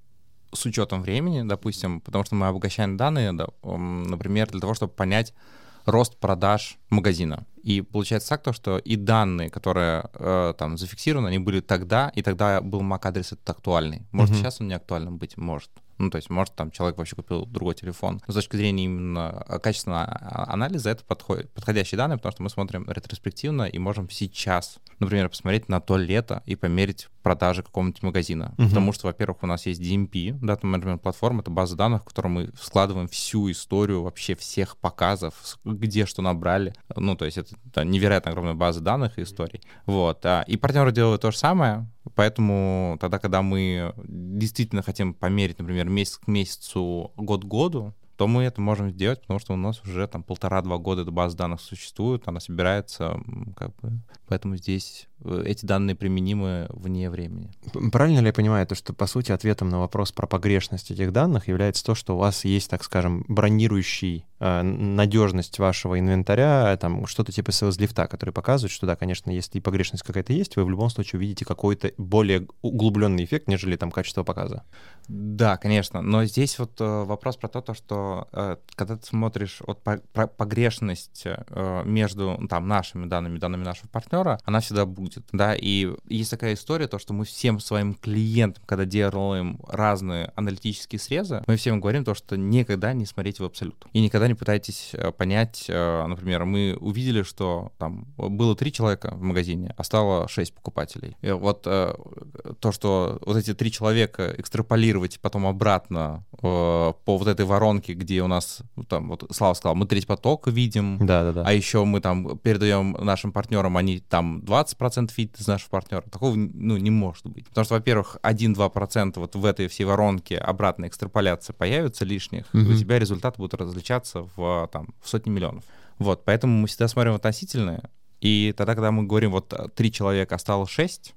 с учетом времени, допустим, потому что мы обогащаем данные, например, для того, чтобы понять рост продаж магазина. И получается так, то, что и данные, которые э, там зафиксированы, они были тогда, и тогда был MAC-адрес этот актуальный. Может, uh-huh. сейчас он не актуальным быть может. Ну, то есть, может, там человек вообще купил другой телефон. Но с точки зрения именно качественного анализа это подходит, подходящие данные, потому что мы смотрим ретроспективно и можем сейчас, например, посмотреть на то лето и померить продажи какого-нибудь магазина. Uh-huh. Потому что, во-первых, у нас есть DMP, Data Management Platform, это база данных, в которой мы складываем всю историю вообще всех показов, где что набрали. Ну, то есть это, это невероятно огромная база данных и историй. Вот. А, и партнеры делают то же самое, поэтому тогда, когда мы действительно хотим померить, например, месяц к месяцу, год к году, то мы это можем сделать, потому что у нас уже там полтора-два года эта база данных существует, она собирается, как бы, поэтому здесь Э, эти данные применимы вне времени. Правильно ли я понимаю, то, что, по сути, ответом на вопрос про погрешность этих данных является то, что у вас есть, так скажем, бронирующий э, надежность вашего инвентаря, там что-то типа sales лифта, который показывает, что да, конечно, если погрешность какая-то есть, вы в любом случае увидите какой-то более углубленный эффект, нежели там качество показа. Да, конечно, но здесь вот э, вопрос про то, то что э, когда ты смотришь вот погрешность э, между там нашими данными, данными нашего партнера, она всегда будет будет, да, и есть такая история, то, что мы всем своим клиентам, когда делаем разные аналитические срезы, мы всем говорим то, что никогда не смотрите в абсолют. И никогда не пытайтесь э, понять, э, например, мы увидели, что там было три человека в магазине, а стало шесть покупателей. И вот э, то, что вот эти три человека экстраполировать потом обратно по вот этой воронке, где у нас, там, вот Слава сказал, мы треть поток видим, да, да, да. а еще мы там передаем нашим партнерам, они там 20% 1% видит из нашего партнера. Такого ну, не может быть. Потому что, во-первых, 1-2% вот в этой всей воронке обратная экстраполяция появится лишних, mm-hmm. и у тебя результаты будут различаться в, там, в сотни миллионов. Вот, поэтому мы всегда смотрим относительное, и тогда, когда мы говорим, вот три человека, осталось шесть,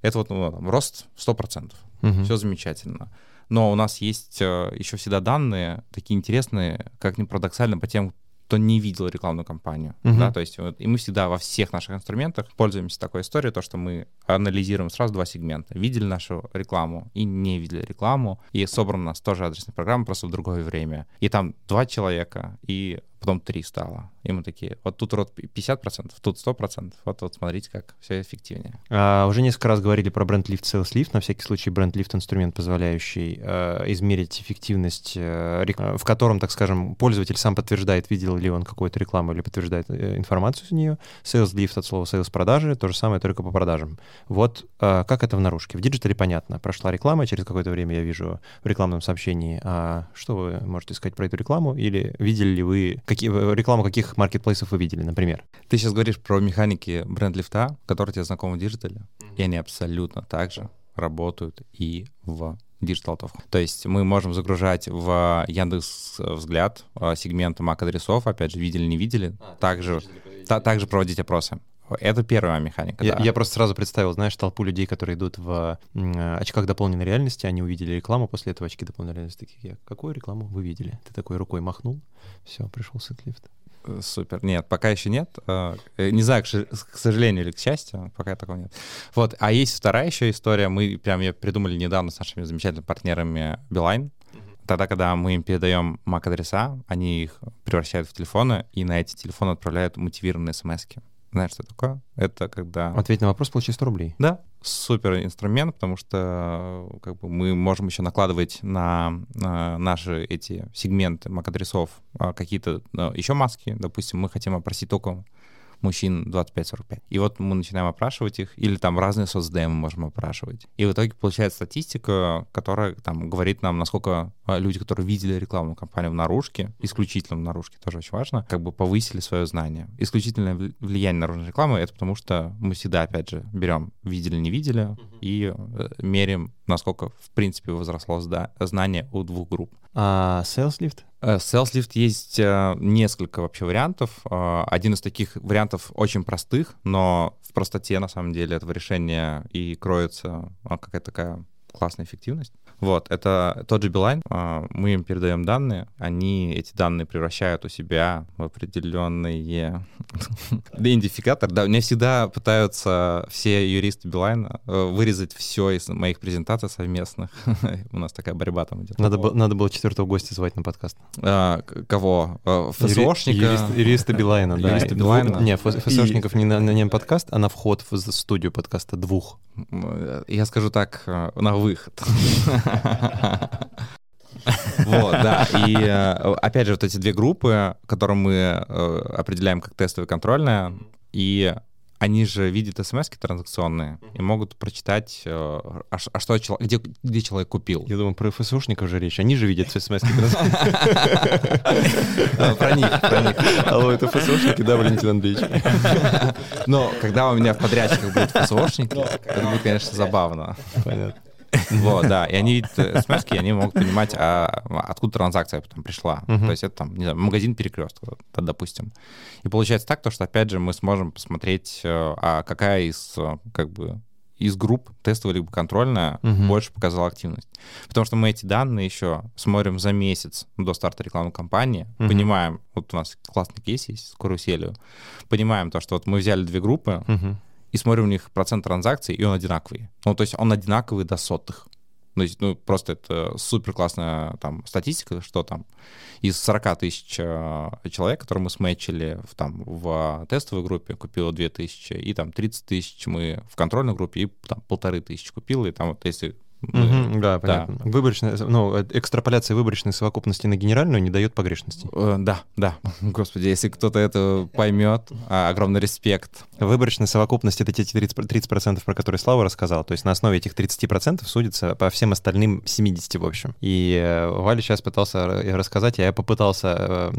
это вот ну, там, рост 100%. Mm-hmm. Все замечательно. Но у нас есть э, еще всегда данные такие интересные, как ни парадоксально, по тем кто не видел рекламную кампанию. Uh-huh. Да, то есть вот, и мы всегда во всех наших инструментах пользуемся такой историей, то, что мы анализируем сразу два сегмента. Видели нашу рекламу и не видели рекламу. И собрана у нас тоже адресная программа, просто в другое время. И там два человека, и потом 3 стало. И мы такие, вот тут рот 50%, тут 100%, вот, вот смотрите, как все эффективнее. А, уже несколько раз говорили про brand lift, sales lift. На всякий случай brand lift инструмент, позволяющий э, измерить эффективность, э, в котором, так скажем, пользователь сам подтверждает, видел ли он какую-то рекламу или подтверждает э, информацию с нее. Sales lift от слова sales продажи, то же самое, только по продажам. Вот э, как это в наружке? В диджитале понятно. Прошла реклама, через какое-то время я вижу в рекламном сообщении, а что вы можете сказать про эту рекламу, или видели ли вы какие, рекламу каких маркетплейсов вы видели, например? Ты сейчас говоришь про механики brand lift а, которые тебе знакомы в диджитале, mm-hmm. и они абсолютно так же работают и в digital То есть мы можем загружать в Яндекс Взгляд а, сегмент MAC-адресов, опять же, видели, не видели, а, также, та, также проводить опросы. Это первая механика. Я, да. я просто сразу представил, знаешь, толпу людей, которые идут в очках дополненной реальности, они увидели рекламу, после этого очки дополненной реальности такие, какую рекламу вы видели? Ты такой рукой махнул, все, пришел sales lift. Супер. Нет, пока еще нет. Э, не знаю, к сожалению или к счастью, пока такого нет. Вот. А есть вторая еще история. Мы прям ее придумали недавно с нашими замечательными партнерами Beeline. Тогда, когда мы им передаем MAC-адреса, они их превращают в телефоны, и на эти телефоны отправляют мотивированные смс -ки. Знаешь, что такое? Это когда... Ответь на вопрос, получи 100 рублей. Да, супер инструмент, потому что как бы, мы можем еще накладывать на, на наши эти сегменты MAC-адресов а, какие-то а, еще маски. Допустим, мы хотим опросить только мужчин 25-45. И вот мы начинаем опрашивать их, или там разные соцдемы можем опрашивать. И в итоге получается статистика, которая там говорит нам, насколько а, люди, которые видели рекламную кампанию в наружке, исключительно в наружке, тоже очень важно, как бы повысили свое знание. Исключительное влияние наружной рекламы — это потому что мы всегда, опять же, берем видели, не видели, и э, меряем, насколько, в принципе, возросло знание у двух групп. А Sales Lift? Э, Sales Lift есть э, несколько вообще вариантов. Э, один из таких вариантов очень простых, но в простоте, на самом деле, этого решения и кроется какая-то такая классная эффективность. Вот, это тот же Билайн, а, мы им передаем данные, они эти данные превращают у себя в определенные [LAUGHS] идентификатор. Да, мне всегда пытаются все юристы Билайна э, вырезать все из моих презентаций совместных. [LAUGHS] У нас такая борьба там идет. Надо, было, надо было четвертого гостя звать на подкаст. А, кого? А, ФСОшника? Юрист, юриста Билайна, да. Юриста Билайна. Не, ФСОшников не на, на нем подкаст, а на вход в студию подкаста двух. Я скажу так, э, на выход. [LAUGHS] Вот, да. И э, опять же, вот эти две группы, которые мы э, определяем как тестовые контрольные, и они же видят смс транзакционные и могут прочитать, э, а, а что человек, где, где человек купил. Я думаю, про ФСУшников же речь. Они же видят смс [LAUGHS] Про них, про них. Алло, это ФСУшники, да, Валентин Андреевич? [LAUGHS] Но когда у меня в подрядчиках будут ФСОшники, это будет, конечно, забавно. Понятно. [LAUGHS] Вот, да, и они видят смс и они могут понимать, а, откуда транзакция потом пришла. Uh-huh. То есть это там, не знаю, магазин перекрестка, допустим. И получается так, то, что опять же мы сможем посмотреть, э, а какая из как бы из групп тестовая либо контрольная uh-huh. больше показала активность. Потому что мы эти данные еще смотрим за месяц до старта рекламной кампании, uh-huh. понимаем, вот у нас классный кейс есть с каруселью, понимаем то, что вот мы взяли две группы, uh-huh и смотрим у них процент транзакций, и он одинаковый. Ну, то есть он одинаковый до сотых. Есть, ну, просто это супер классная там статистика, что там из 40 тысяч э, человек, которые мы сметчили в, там, в тестовой группе, купило 2 тысячи, и там 30 тысяч мы в контрольной группе, и там полторы тысячи купило, и там вот если Угу, да, понятно. Да. Выборочная, ну, э, экстраполяция выборочной совокупности на генеральную не дает погрешности. Э, да, да. [LAUGHS] Господи, если кто-то это поймет, а, огромный респект. Выборочная совокупность — это те 30%, 30%, про которые Слава рассказал. То есть на основе этих 30% судится по всем остальным 70, в общем. И э, Валя сейчас пытался рассказать, а я попытался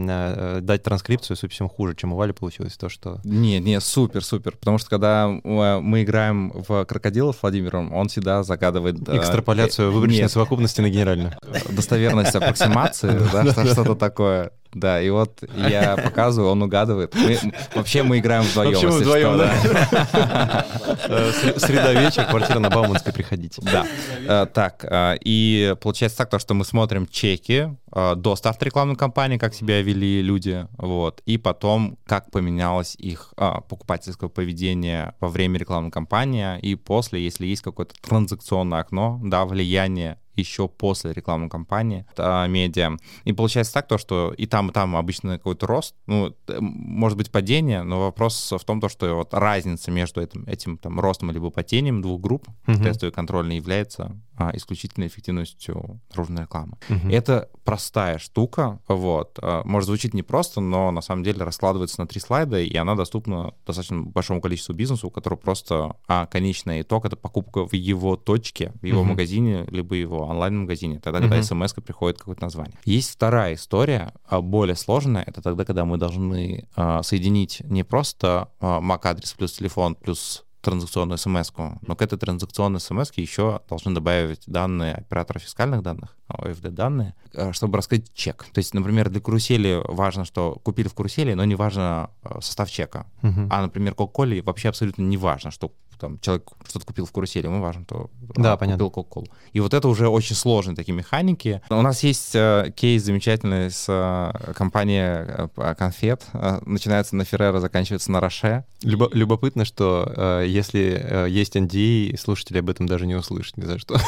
дать транскрипцию, совсем хуже, чем у Вали получилось. То, что... Не, не, супер, супер. Потому что когда мы играем в крокодилов с Владимиром, он всегда загадывает экстраполяцию выборочной совокупности на генеральную. Достоверность [LAUGHS] аппроксимации, да, что-то такое. Да, и вот я [LAUGHS] показываю, он угадывает. Мы, вообще мы играем вдвоем. Вообще мы вдвоем, да. Э, среда вечер, квартира на Бауманской, приходите. Да. Э, так, и получается так, то, что мы смотрим чеки до старта рекламной кампании, как себя вели люди, вот, и потом, как поменялось их покупательское поведение во время рекламной кампании и после, если есть какое-то транзакционное окно, да, влияние еще после рекламной кампании а, медиа. И получается так, то, что и там, и там обычно какой-то рост, ну, может быть падение, но вопрос в том, то, что вот разница между этим, этим там ростом либо падением двух групп, uh-huh. тестовой контрольной, является а, исключительной эффективностью наружной рекламы. Uh-huh. Это простая штука, вот, а, может звучит непросто, но на самом деле раскладывается на три слайда, и она доступна достаточно большому количеству бизнесу, у которого просто а, конечный итог — это покупка в его точке, в его uh-huh. магазине, либо его онлайн-магазине, тогда, когда uh-huh. смс приходит какое-то название. Есть вторая история, а, более сложная, это тогда, когда мы должны а, соединить не просто а, MAC-адрес плюс телефон плюс транзакционную смс но к этой транзакционной смс еще должны добавить данные оператора фискальных данных, OFD данные, чтобы раскрыть чек. То есть, например, для карусели важно, что купили в карусели, но не важно состав чека. Uh-huh. А, например, Coca-Cola вообще абсолютно не важно, что там человек что-то купил в карусели, ему важно, то да, а, понятно. купил Coca-Cola. И вот это уже очень сложные такие механики. У нас есть э, кейс замечательный с э, компанией э, конфет. Э, начинается на Феррера, заканчивается на Роше. Любо, любопытно, что э, если э, есть NDA, слушатели об этом даже не услышат ни за что. [LAUGHS]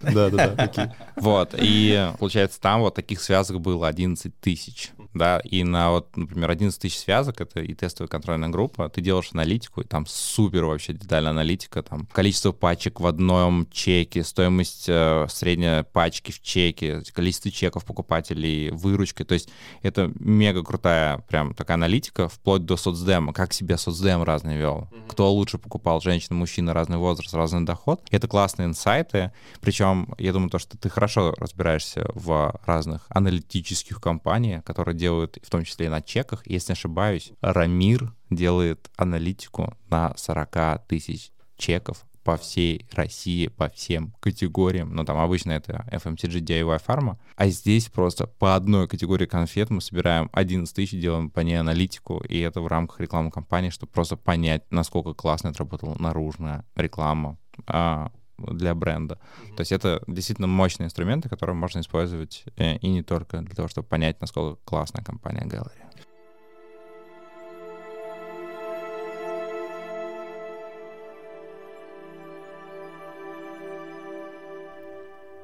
Да-да-да, такие. Вот, и получается, там вот таких связок было 11 тысяч да, и на вот, например, 11 тысяч связок, это и тестовая контрольная группа, ты делаешь аналитику, и там супер вообще детальная аналитика, там количество пачек в одном чеке, стоимость э, средняя пачки в чеке, количество чеков покупателей, выручкой, то есть это мега крутая прям такая аналитика, вплоть до соцдема, как себя соцдем разный вел, mm-hmm. кто лучше покупал, женщина, мужчина, разный возраст, разный доход. Это классные инсайты, причем я думаю, то, что ты хорошо разбираешься в разных аналитических компаниях, которые делают в том числе и на чеках. Если не ошибаюсь, Рамир делает аналитику на 40 тысяч чеков по всей России, по всем категориям. Ну, там обычно это FMCG, DIY, фарма. А здесь просто по одной категории конфет мы собираем 11 тысяч, делаем по ней аналитику, и это в рамках рекламной кампании, чтобы просто понять, насколько классно отработала наружная реклама, а, для бренда. Mm-hmm. То есть это действительно мощные инструменты, которые можно использовать э, и не только для того, чтобы понять, насколько классная компания Gallery.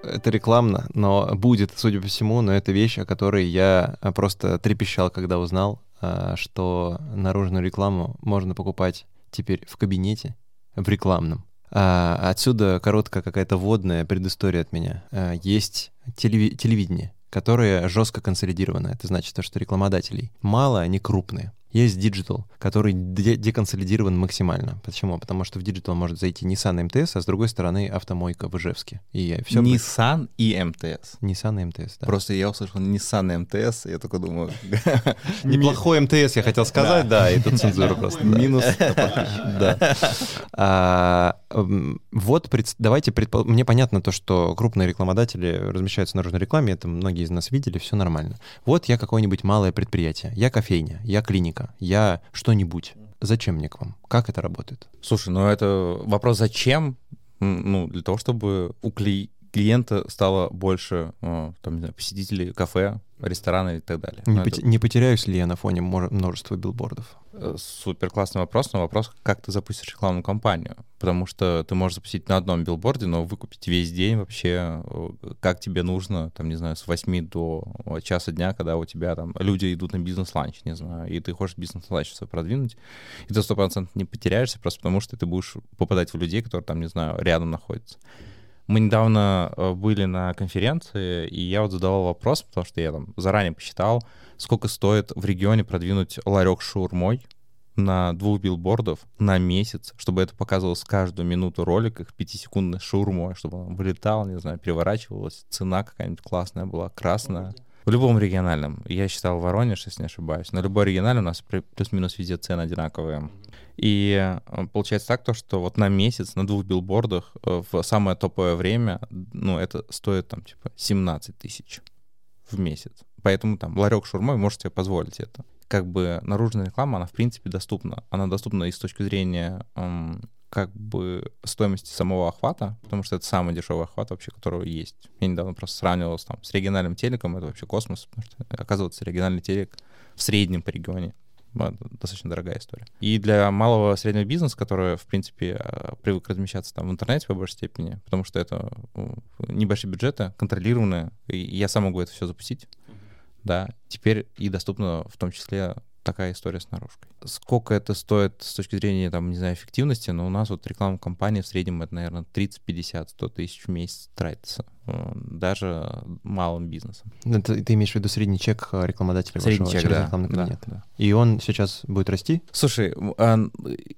это рекламно, но будет, судя по всему, но это вещь, о которой я просто трепещал, когда узнал, а, что наружную рекламу можно покупать теперь в кабинете, в рекламном А, отсюда короткая какая-то вводная предыстория от меня. А, есть телеви- телевидение, которое жестко консолидировано. Это значит, то, что рекламодателей мало, они крупные. Есть Digital, который де- деконсолидирован максимально. Почему? Потому что в Digital может зайти Nissan и МТС, а с другой стороны автомойка в Ижевске. И все Nissan и МТС. Nissan и МТС, да. Просто я услышал Nissan и МТС, и я только думаю... [LAUGHS] Неплохой МТС, я хотел сказать, да, и тут цензура [LAUGHS] просто. Минус. [LAUGHS] Да. А, вот, давайте, мне понятно то, что крупные рекламодатели размещаются на наружной рекламе, это многие из нас видели, все нормально. Вот я какое-нибудь малое предприятие, я кофейня, я клиника, я что-нибудь. Зачем мне к вам? Как это работает? Слушай, ну это вопрос зачем? Ну, для того, чтобы у клиента стало больше, э, там, не знаю, посетителей кафе, рестораны и так далее. Не, пот- это... не потеряюсь ли я на фоне множества билбордов? Супер классный вопрос, но вопрос, как ты запустишь рекламную кампанию. Потому что ты можешь запустить на одном билборде, но выкупить весь день вообще, э, как тебе нужно, там, не знаю, с 8 до часа дня, когда у тебя там люди идут на бизнес-ланч, не знаю, и ты хочешь бизнес-ланч свой продвинуть, и ты 100% не потеряешься просто потому, что ты будешь попадать в людей, которые там, не знаю, рядом находятся. Мы недавно э, были на конференции, и я вот задавал вопрос, потому что я там заранее посчитал, сколько стоит в регионе продвинуть ларек шаурмой на двух билбордов на месяц, чтобы это показывалось каждую минуту ролика, их пятисекундной шаурмой, чтобы он вылетал, не знаю, переворачивалась, цена какая-нибудь классная была, красная. В любом региональном. Я считал Воронеж, если не ошибаюсь. На любой региональный у нас плюс-минус везде цены одинаковые. И э, получается так, то, что вот на месяц на двух билбордах э, в самое топовое время, ну, это стоит там типа 17 тысяч в месяц. Поэтому там ларек шурмой может себе позволить это. Как бы наружная реклама, она в принципе доступна. Она доступна и с точки зрения как бы стоимости самого охвата, потому что это самый дешевый охват вообще, который есть. Я недавно просто сравнивал там, с региональным телеком, это вообще космос, потому что, оказывается, региональный телек в среднем по регионе достаточно дорогая история. И для малого и среднего бизнеса, который, в принципе, а, привык размещаться там в интернете по большей степени, потому что это небольшие бюджеты, контролированные, и я сам могу это все запустить. Да, теперь и доступно в том числе такая история с наружкой. Сколько это стоит с точки зрения, там, не знаю, эффективности, но у нас вот рекламная кампания в среднем это, наверное, 30, 50, 100 тысяч в месяц тратится, даже малым бизнесом. Это, ты имеешь в виду средний чек э, рекламодателя средний вашего чек, да, рекламный кабинет? Да, да. И он сейчас будет расти? Слушай, а,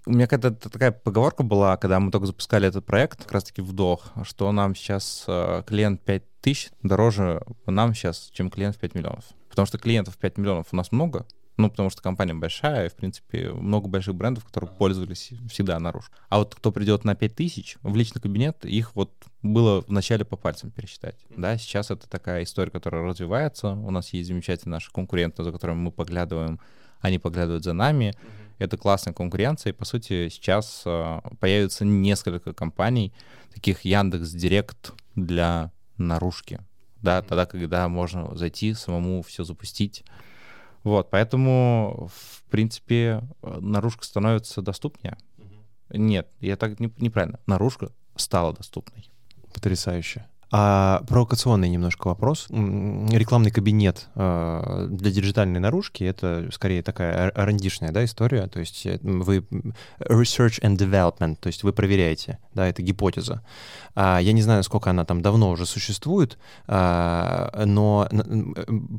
у меня какая-то такая поговорка была, когда мы только запускали этот проект, как раз-таки вдох, что нам сейчас э, клиент 5 тысяч дороже нам сейчас, чем клиент в 5 миллионов. Потому что клиентов 5 миллионов у нас много, ну, потому что компания большая, и, в принципе, много больших брендов, которые пользовались всегда наружу. А вот кто придет на 5000 в личный кабинет, их вот было вначале по пальцам пересчитать. Да, сейчас это такая история, которая развивается. У нас есть замечательные наши конкуренты, за которыми мы поглядываем, они поглядывают за нами. Это классная конкуренция, и, по сути, сейчас э, появится несколько компаний, таких Яндекс Директ для наружки. Да, тогда, когда можно зайти, самому все запустить, вот, поэтому, в принципе, наружка становится доступнее. Угу. Нет, я так не, неправильно. Наружка стала доступной. Потрясающе. А провокационный немножко вопрос. Рекламный кабинет э, для диджитальной наружки — это скорее такая рандишная да, история, то есть э, вы research and development, то есть вы проверяете, да, это гипотеза. А, я не знаю, сколько она там давно уже существует, а, но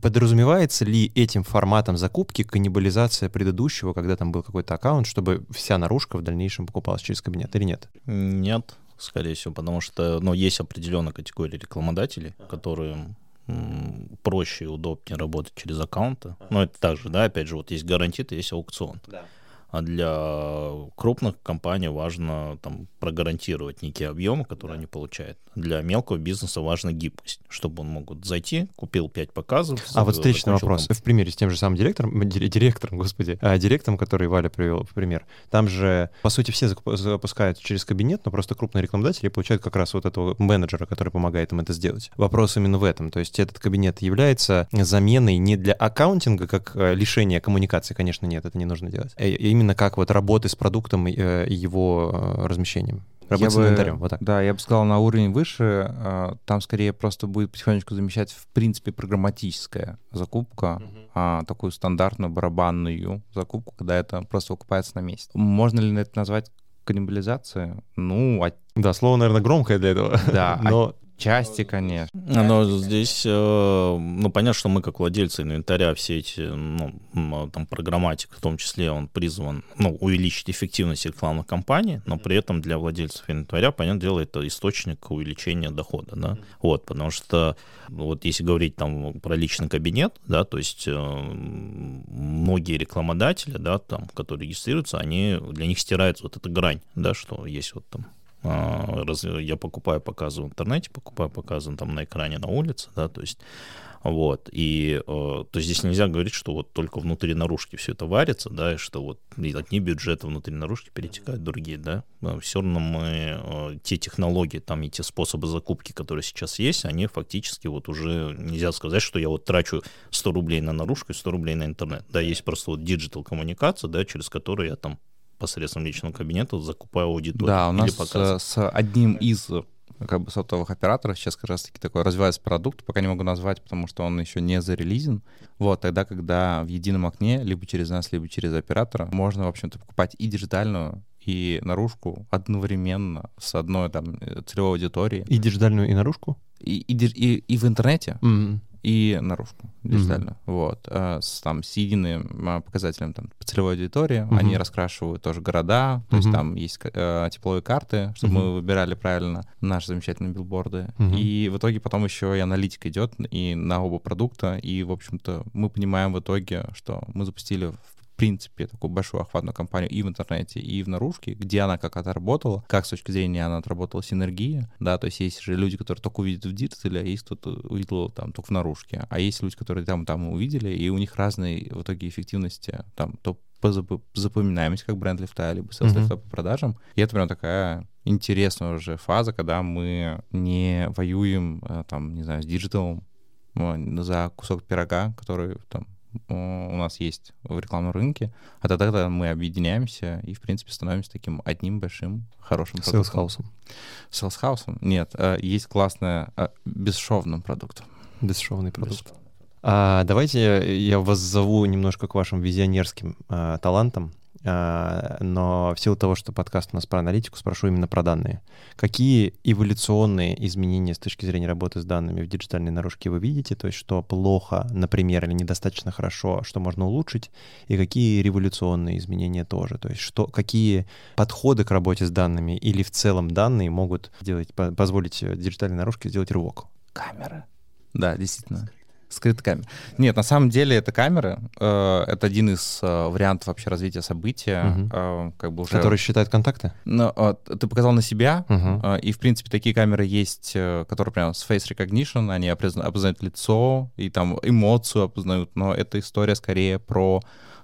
подразумевается ли этим форматом закупки каннибализация предыдущего, когда там был какой-то аккаунт, чтобы вся наружка в дальнейшем покупалась через кабинет или нет? Нет скорее всего, потому что ну, есть определенная категория рекламодателей, которые проще и удобнее работать через аккаунты. Но это также, да, опять же, вот есть гарантиты, есть аукцион. Да. А для крупных компаний важно там, прогарантировать некие объемы, которые да. они получают. Для мелкого бизнеса важна гибкость, чтобы он мог зайти, купил 5 показов. А вот встречный вопрос. Комп... В примере с тем же самым директором, [LAUGHS] директором, господи, а, директором, который Валя привел в пример, там же, по сути, все запускают через кабинет, но просто крупные рекламодатели получают как раз вот этого менеджера, который помогает им это сделать. Вопрос именно в этом. То есть этот кабинет является заменой не для аккаунтинга, как э, лишение коммуникации, конечно, нет, это не нужно делать. Именно как вот работы с продуктом и э, его э, размещением. Работа с инвентарем, вот так. Да, я бы сказал, на уровень выше, э, там скорее просто будет потихонечку замещать, в принципе, программатическая закупка, а, такую стандартную барабанную закупку, когда это просто выкупается на месяц. Можно ли это назвать каннибализация, ну... А... Да, слово, наверное, громкое для этого. Да, [LAUGHS] но Части, конечно. Но здесь, э, ну, понятно, что мы, как владельцы инвентаря, все эти, ну, там, программатик, в том числе, он призван, ну, увеличить эффективность рекламных кампаний, но при этом для владельцев инвентаря, понятное дело, это источник увеличения дохода, да, вот, потому что, вот, если говорить там про личный кабинет, да, то есть э, многие рекламодатели, да, там, которые регистрируются, они, для них стирается вот эта грань, да, что есть вот там я покупаю, показываю в интернете, покупаю, показываю там на экране на улице, да, то есть вот, и э, то здесь нельзя говорить, что вот только внутри наружки все это варится, да, и что вот одни бюджеты внутри наружки перетекают другие, да, все равно мы, э, те технологии там и те способы закупки, которые сейчас есть, они фактически вот уже, нельзя сказать, что я вот трачу 100 рублей на наружку и 100 рублей на интернет, да, есть просто вот digital коммуникация, да, через которую я там посредством личного кабинета закупаю аудиторию. Да, у нас с, с одним из как бы сотовых операторов сейчас как раз таки такой развивается продукт, пока не могу назвать, потому что он еще не зарелизен. Вот, тогда, когда в едином окне, либо через нас, либо через оператора, можно, в общем-то, покупать и диджитальную, и наружку одновременно с одной там целевой аудиторией. И диджитальную, и наружку? И, и, и, и в интернете. Mm-hmm и наружку диджитально. Mm-hmm. Вот. А с, там, с единым а, показателем там, по целевой аудитории. Mm-hmm. Они раскрашивают тоже города. То mm-hmm. есть там есть э, тепловые карты, чтобы mm-hmm. мы выбирали правильно наши замечательные билборды. Mm-hmm. И в итоге потом еще и аналитика идет и на оба продукта. И, в общем-то, мы понимаем в итоге, что мы запустили в принципе, такую большую охватную кампанию и в интернете, и в наружке, где она как отработала, как с точки зрения она отработала синергия, да, то есть есть же люди, которые только увидят в диджитале, а есть кто-то увидел там только в наружке, а есть люди, которые там там увидели, и у них разные в итоге эффективности, там, то по запоминаемость как brand lift а, либо sales lift а mm-hmm. по продажам. И это прям такая интересная уже фаза, когда мы не воюем, э, там, не знаю, с диджиталом за кусок пирога, который там у нас есть в рекламном рынке, а тогда, тогда мы объединяемся и, в принципе, становимся таким одним большим хорошим продуктом. Селсхаусом. Селсхаусом? Нет, э, есть классная э, бесшовным продуктом. Бесшовный продукт. Бесшовный. А, давайте я вас зову немножко к вашим визионерским а, талантам. А, но в силу того, что подкаст у нас про аналитику, спрошу именно про данные. Какие эволюционные изменения с точки зрения работы с данными в диджитальной наружке вы видите? То есть что плохо, например, или недостаточно хорошо, что можно улучшить? И какие революционные изменения тоже? То есть что, какие подходы к работе с данными или в целом данные могут делать, позволить диджитальной наружке сделать рывок? Камера. Да, действительно. Скрытая камера. Нет, на самом деле это камеры. Э, это один из э, вариантов вообще развития события. Угу. Э, как бы уже... Который считает контакты? Ну, ты показал на себя, угу. и, в принципе, такие камеры есть, которые прям с face recognition, они опознают лицо и там эмоцию опознают, но эта история скорее про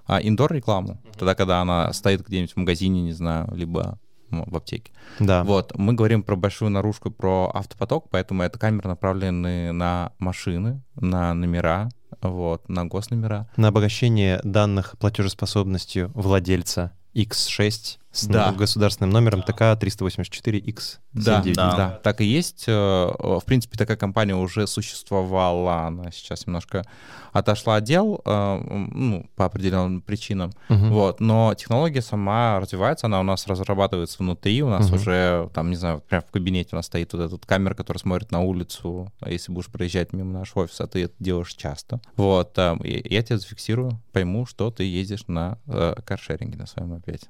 индор рекламу, тогда, когда она стоит где-нибудь в магазине, не знаю, либо в аптеке. Да. Вот, мы говорим про большую наружку, про автопоток, поэтому это камеры направлены на машины, на номера, вот, на госномера. На обогащение данных платежеспособностью владельца X6 с да. государственным номером ТК 384X. Да, да, да, так и есть. Э, в принципе, такая компания уже существовала, она сейчас немножко отошла от дел, э, ну, по определенным причинам, угу. вот, но технология сама развивается, она у нас разрабатывается внутри, у нас угу. уже, там, не знаю, прямо в кабинете у нас стоит вот этот камера, которая смотрит на улицу, а если будешь проезжать мимо нашего офиса, ты это делаешь часто, вот, я тебя зафиксирую, пойму, что ты ездишь на э, каршеринге на своем опять.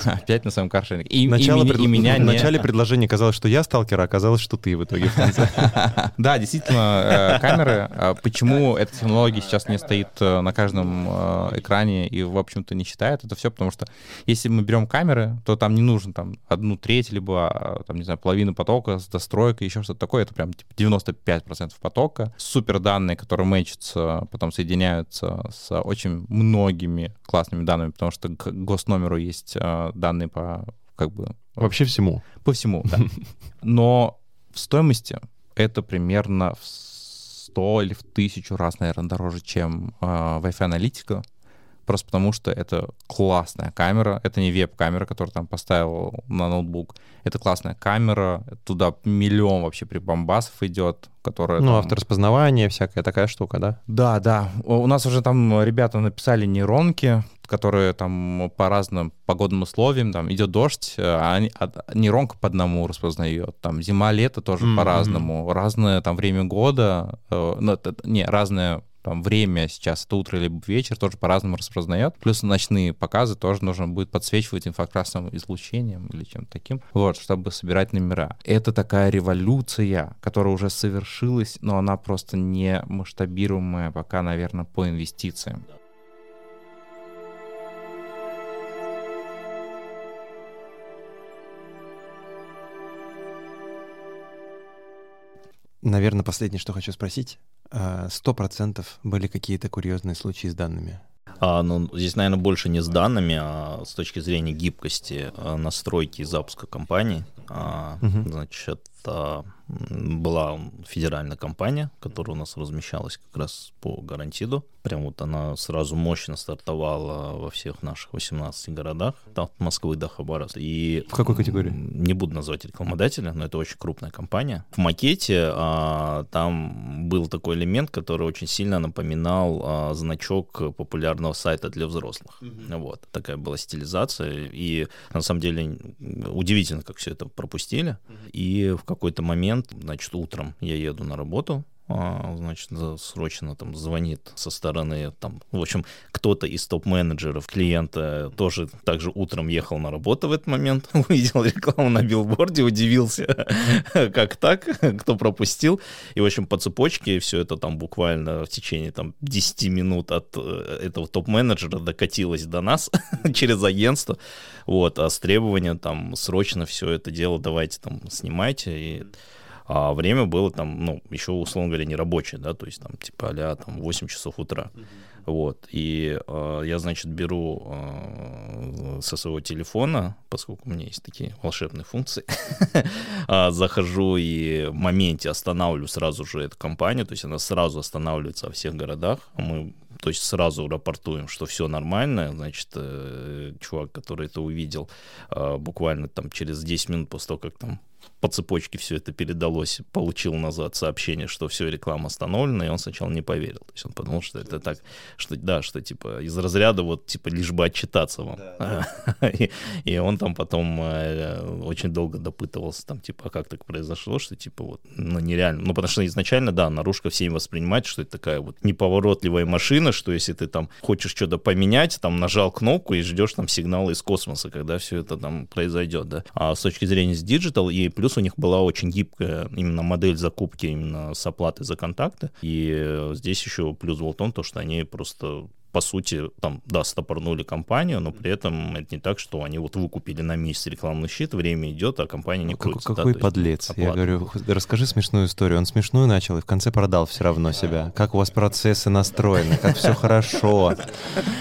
[LAUGHS] Опять на своем каршеринге. И, Начало и, пред... и меня В не... начале [LAUGHS] предложения казалось, что я сталкер, а оказалось, что ты в итоге в конце. [LAUGHS] Да, действительно, э, камеры. А почему эта технология сейчас не стоит э, на каждом э, экране и, в общем-то, не считает? Это все потому, что если мы берем камеры, то там не нужно там одну треть, либо, а, там, не знаю, половину потока с достройкой, еще что-то такое. Это прям типа 95% потока. Супер данные, которые мэчатся, потом соединяются с очень многими классными данными, потому что к госномеру есть данные по как бы... Вообще всему. По всему, да. [LAUGHS] Но в стоимости это примерно в 100 или в 1000 раз, наверное, дороже, чем э, Wi-Fi аналитика, просто потому что это классная камера, это не веб-камера, которую там поставил на ноутбук, это классная камера, туда миллион вообще прибамбасов идет, которая... Ну, там... автораспознавание, всякая такая штука, да? Да, да. У нас уже там ребята написали нейронки, которые там по разным погодным условиям, там идет дождь, а они, а, нейронка по одному распознает, там зима, лето тоже mm-hmm. по-разному, разное там время года, э, ну, не, разное там время сейчас, это утро либо вечер, тоже по-разному распознает. Плюс ночные показы тоже нужно будет подсвечивать инфракрасным излучением или чем-то таким, вот, чтобы собирать номера. Это такая революция, которая уже совершилась, но она просто не масштабируемая пока, наверное, по инвестициям. Наверное, последнее, что хочу спросить. А, сто процентов были какие-то курьезные случаи с данными? А, ну, здесь, наверное, больше не с данными, а с точки зрения гибкости а, настройки и запуска компании. А, угу. Значит, а, была федеральная компания, которая у нас размещалась как раз по гарантиду. Прям вот она сразу мощно стартовала во всех наших 18 городах, там, от Москвы до Хабаровска. И в какой категории? Не буду называть рекламодателя, но это очень крупная компания. В макете а, там был такой элемент, который очень сильно напоминал а, значок популярного сайта для взрослых. Mm-hmm. Вот, такая была стилизация. И на самом деле удивительно, как все это пропустили. Mm-hmm. И в какой-то момент, значит, утром я еду на работу, значит, срочно там звонит со стороны, там, в общем, кто-то из топ-менеджеров клиента тоже также утром ехал на работу в этот момент, [LAUGHS] увидел рекламу на билборде, удивился, [LAUGHS] как так, кто пропустил, и, в общем, по цепочке все это там буквально в течение там 10 минут от э, этого топ-менеджера докатилось до нас [LAUGHS] через агентство, вот, а с требованием там срочно все это дело давайте там снимайте, и а время было там, ну, еще, условно говоря, не рабочее, да, то есть там типа а там 8 часов утра. Mm-hmm. Вот, и э, я, значит, беру э, со своего телефона, поскольку у меня есть такие волшебные функции, [LAUGHS] а, захожу и в моменте останавливаю сразу же эту компанию, то есть она сразу останавливается во всех городах, мы то есть сразу рапортуем, что все нормально, значит, э, чувак, который это увидел, э, буквально там через 10 минут после того, как там по цепочке все это передалось, получил назад сообщение, что все, реклама остановлена, и он сначала не поверил. То есть он подумал, что это так, что да, что типа из разряда вот типа лишь бы отчитаться вам. Да, да. [LAUGHS] и, и он там потом э, очень долго допытывался, там типа, а как так произошло, что типа вот, ну нереально. Ну потому что изначально, да, наружка всеми воспринимается, что это такая вот неповоротливая машина, что если ты там хочешь что-то поменять, там нажал кнопку и ждешь там сигнала из космоса, когда все это там произойдет, да. А с точки зрения с digital и плюс у них была очень гибкая именно модель закупки именно с оплатой за контакты. И здесь еще плюс был в том, то, что они просто по сути, там, да, стопорнули компанию, но при этом это не так, что они вот выкупили на месяц рекламный щит, время идет, а компания не крутится. Какой, какой да, подлец. Я говорю, расскажи смешную историю. Он смешную начал и в конце продал все равно себя. Как у вас процессы настроены, как все хорошо.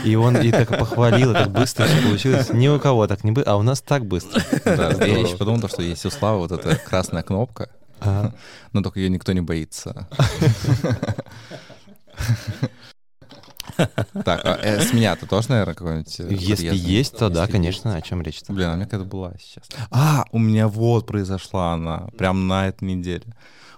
И он и так похвалил, и так быстро все получилось. Ни у кого так не было, а у нас так быстро. Да, я еще подумал, что есть у Славы вот эта красная кнопка, но только ее никто не боится. [LAUGHS] Так, а э, с меня-то тоже, наверное, какой-нибудь... Э, Если есть, то да, конечно, о чем речь-то? Блин, а у меня какая-то была сейчас. А, у меня вот произошла она, прям на этой неделе.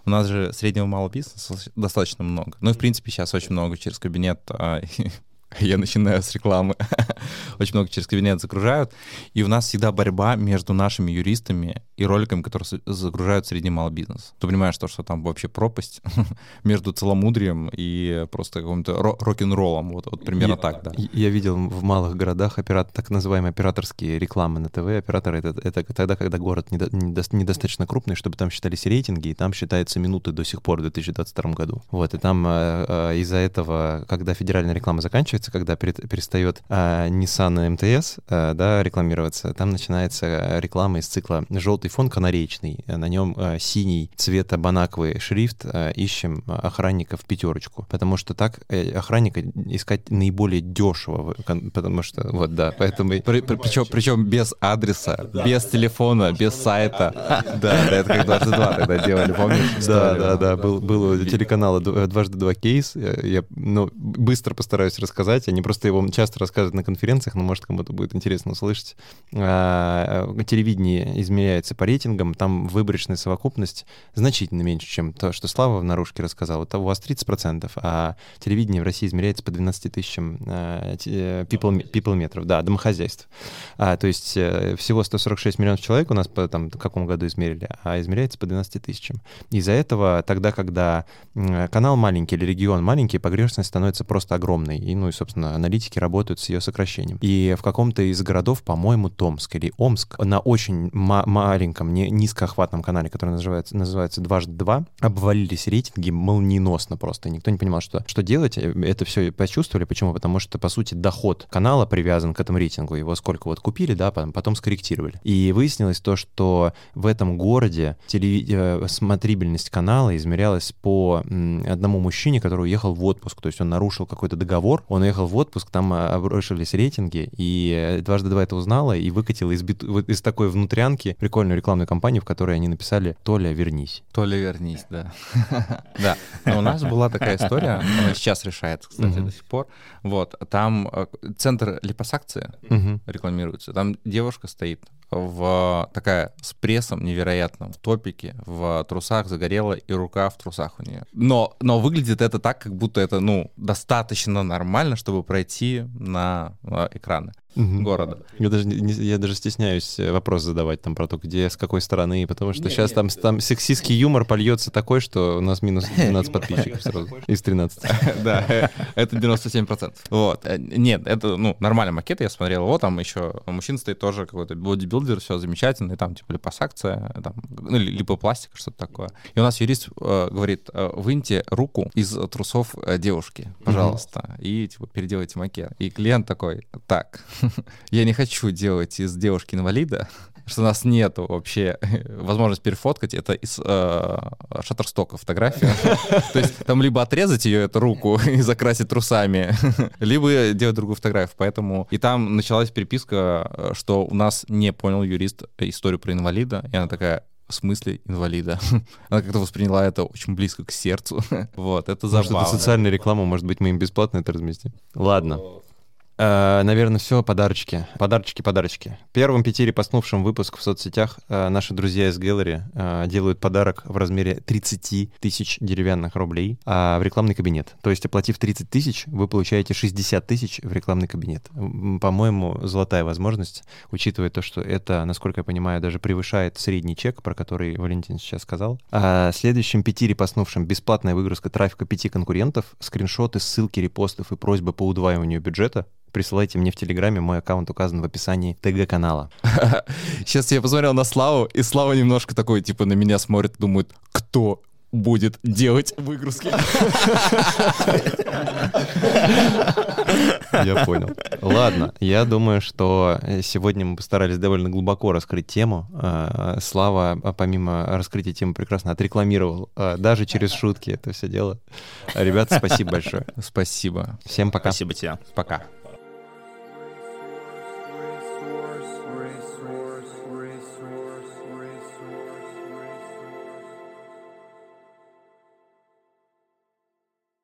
У нас же среднего малого бизнеса достаточно много. Ну и, в принципе, сейчас очень много через кабинет а, [LAUGHS] я начинаю с рекламы. [LAUGHS] Очень много через кабинет загружают. И у нас всегда борьба между нашими юристами и роликами, которые загружают средний малый бизнес. Ты понимаешь, что, что там вообще пропасть [LAUGHS] между целомудрием и просто каким-то рок-н-роллом. Вот, вот примерно я, так, да. Я видел в малых городах операт, так называемые операторские рекламы на ТВ. Операторы это, это тогда, когда город недо, недо, недостаточно крупный, чтобы там считались рейтинги, и там считаются минуты до сих пор в 2022 году. Вот, и там э, э, из-за этого, когда федеральная реклама заканчивается, когда перестает а, Nissan МТС а, да, рекламироваться, там начинается реклама из цикла «желтый телефон канареечный, на нем синий цвета банаковый шрифт, ищем охранника в пятерочку, потому что так охранника искать наиболее дешево, потому что, вот, да, поэтому... Причем, причем без адреса, без телефона, без сайта. Да, это как дважды два тогда делали, помнишь? Да, да, да, был, был у телеканала дважды два кейс, я ну, быстро постараюсь рассказать, они просто его часто рассказывают на конференциях, но, может, кому-то будет интересно услышать. А, телевидение измеряется по рейтингам, там выборочная совокупность значительно меньше, чем то, что Слава в наружке рассказал. Это у вас 30%, а телевидение в России измеряется по 12 тысячам а, people, people метров, да, домохозяйств. А, то есть э, всего 146 миллионов человек у нас по там, в каком году измерили, а измеряется по 12 тысячам. Из-за этого тогда, когда канал маленький или регион маленький, погрешность становится просто огромной. И, ну и, собственно, аналитики работают с ее сокращением. И в каком-то из городов, по-моему, Томск или Омск, на очень ма- маленьком, не, низкоохватном канале, который называется, называется «Дважды два», обвалились рейтинги молниеносно просто. Никто не понимал, что, что делать. Это все почувствовали. Почему? Потому что, по сути, доход канала привязан к этому рейтингу. Его сколько вот купили, да, потом, потом скорректировали. И выяснилось то, что в этом городе телеви... Э, смотрибельность канала измерялась по одному мужчине, который уехал в отпуск. То есть он нарушил какой-то договор, он уехал в отпуск, там а, обрушились рейтинги, и дважды два это узнала и выкатила из, бит... из такой внутрянки прикольную рекламную кампанию, в которой они написали «Толя, вернись». «Толя, вернись», да. [LAUGHS] Да, у нас была такая история, она сейчас решается, кстати, до сих пор. Вот, там э, центр липосакции рекламируется, там девушка стоит в такая с прессом невероятным, в топике, в трусах загорела и рука в трусах у нее. Но, но выглядит это так, как будто это, ну, достаточно нормально, чтобы пройти на экраны угу. города. Я даже, не, я даже стесняюсь э, вопрос задавать там про то, где, с какой стороны, потому что нет, сейчас нет, там, там сексистский юмор польется такой, что у нас минус [LAUGHS] 12 подписчиков сразу из 13. [LAUGHS] Да, это 97%. Вот. Э, нет, это, ну, нормальный макет, я смотрел, вот там еще мужчина стоит тоже какой-то бодибилдер, все замечательно, и там типа липосакция, там, ну, липопластика, что-то такое. И у нас юрист э, говорит, э, выньте руку из трусов э, девушки, пожалуйста, и типа переделайте макет. И клиент такой, так, [LAUGHS] я не хочу делать из девушки инвалида, [LAUGHS] что у нас нету вообще [LAUGHS] возможности перефоткать, это из э, шаттерстока фотография. То есть там либо отрезать ее, эту руку, и закрасить трусами, либо делать другую фотографию. Поэтому и там началась переписка, э, что у нас не понял юрист историю про инвалида, и она такая, в смысле инвалида. Она как-то восприняла это очень близко к сердцу. вот, это забавно. Может, это социальная реклама, может быть, мы им бесплатно это разместим. Ладно. Э, наверное, все, подарочки. Подарочки, подарочки. Первым пяти репостнувшим выпуск в соцсетях э, наши друзья из Gallery э, делают подарок в размере 30 тысяч деревянных рублей а в рекламный кабинет. То есть, оплатив 30 тысяч, вы получаете 60 тысяч в рекламный кабинет. По-моему, золотая возможность, учитывая то, что это, насколько я понимаю, даже превышает средний чек, про который Валентин сейчас сказал. А следующим пяти репостнувшим бесплатная выгрузка трафика пяти конкурентов, скриншоты, ссылки, репостов и просьбы по удваиванию бюджета присылайте мне в Телеграме, мой аккаунт указан в описании ТГ-канала. [LAUGHS] Сейчас я посмотрел на Славу, и Слава немножко такой, типа, на меня смотрит, думает, кто будет делать выгрузки. [LAUGHS] Я понял. Ладно, я думаю, что сегодня мы постарались довольно глубоко раскрыть тему. А, Слава, а, помимо раскрытия темы, прекрасно отрекламировал, а, даже через шутки это все дело. Ребята, спасибо большое. Спасибо. Всем пока. Спасибо тебе. Пока.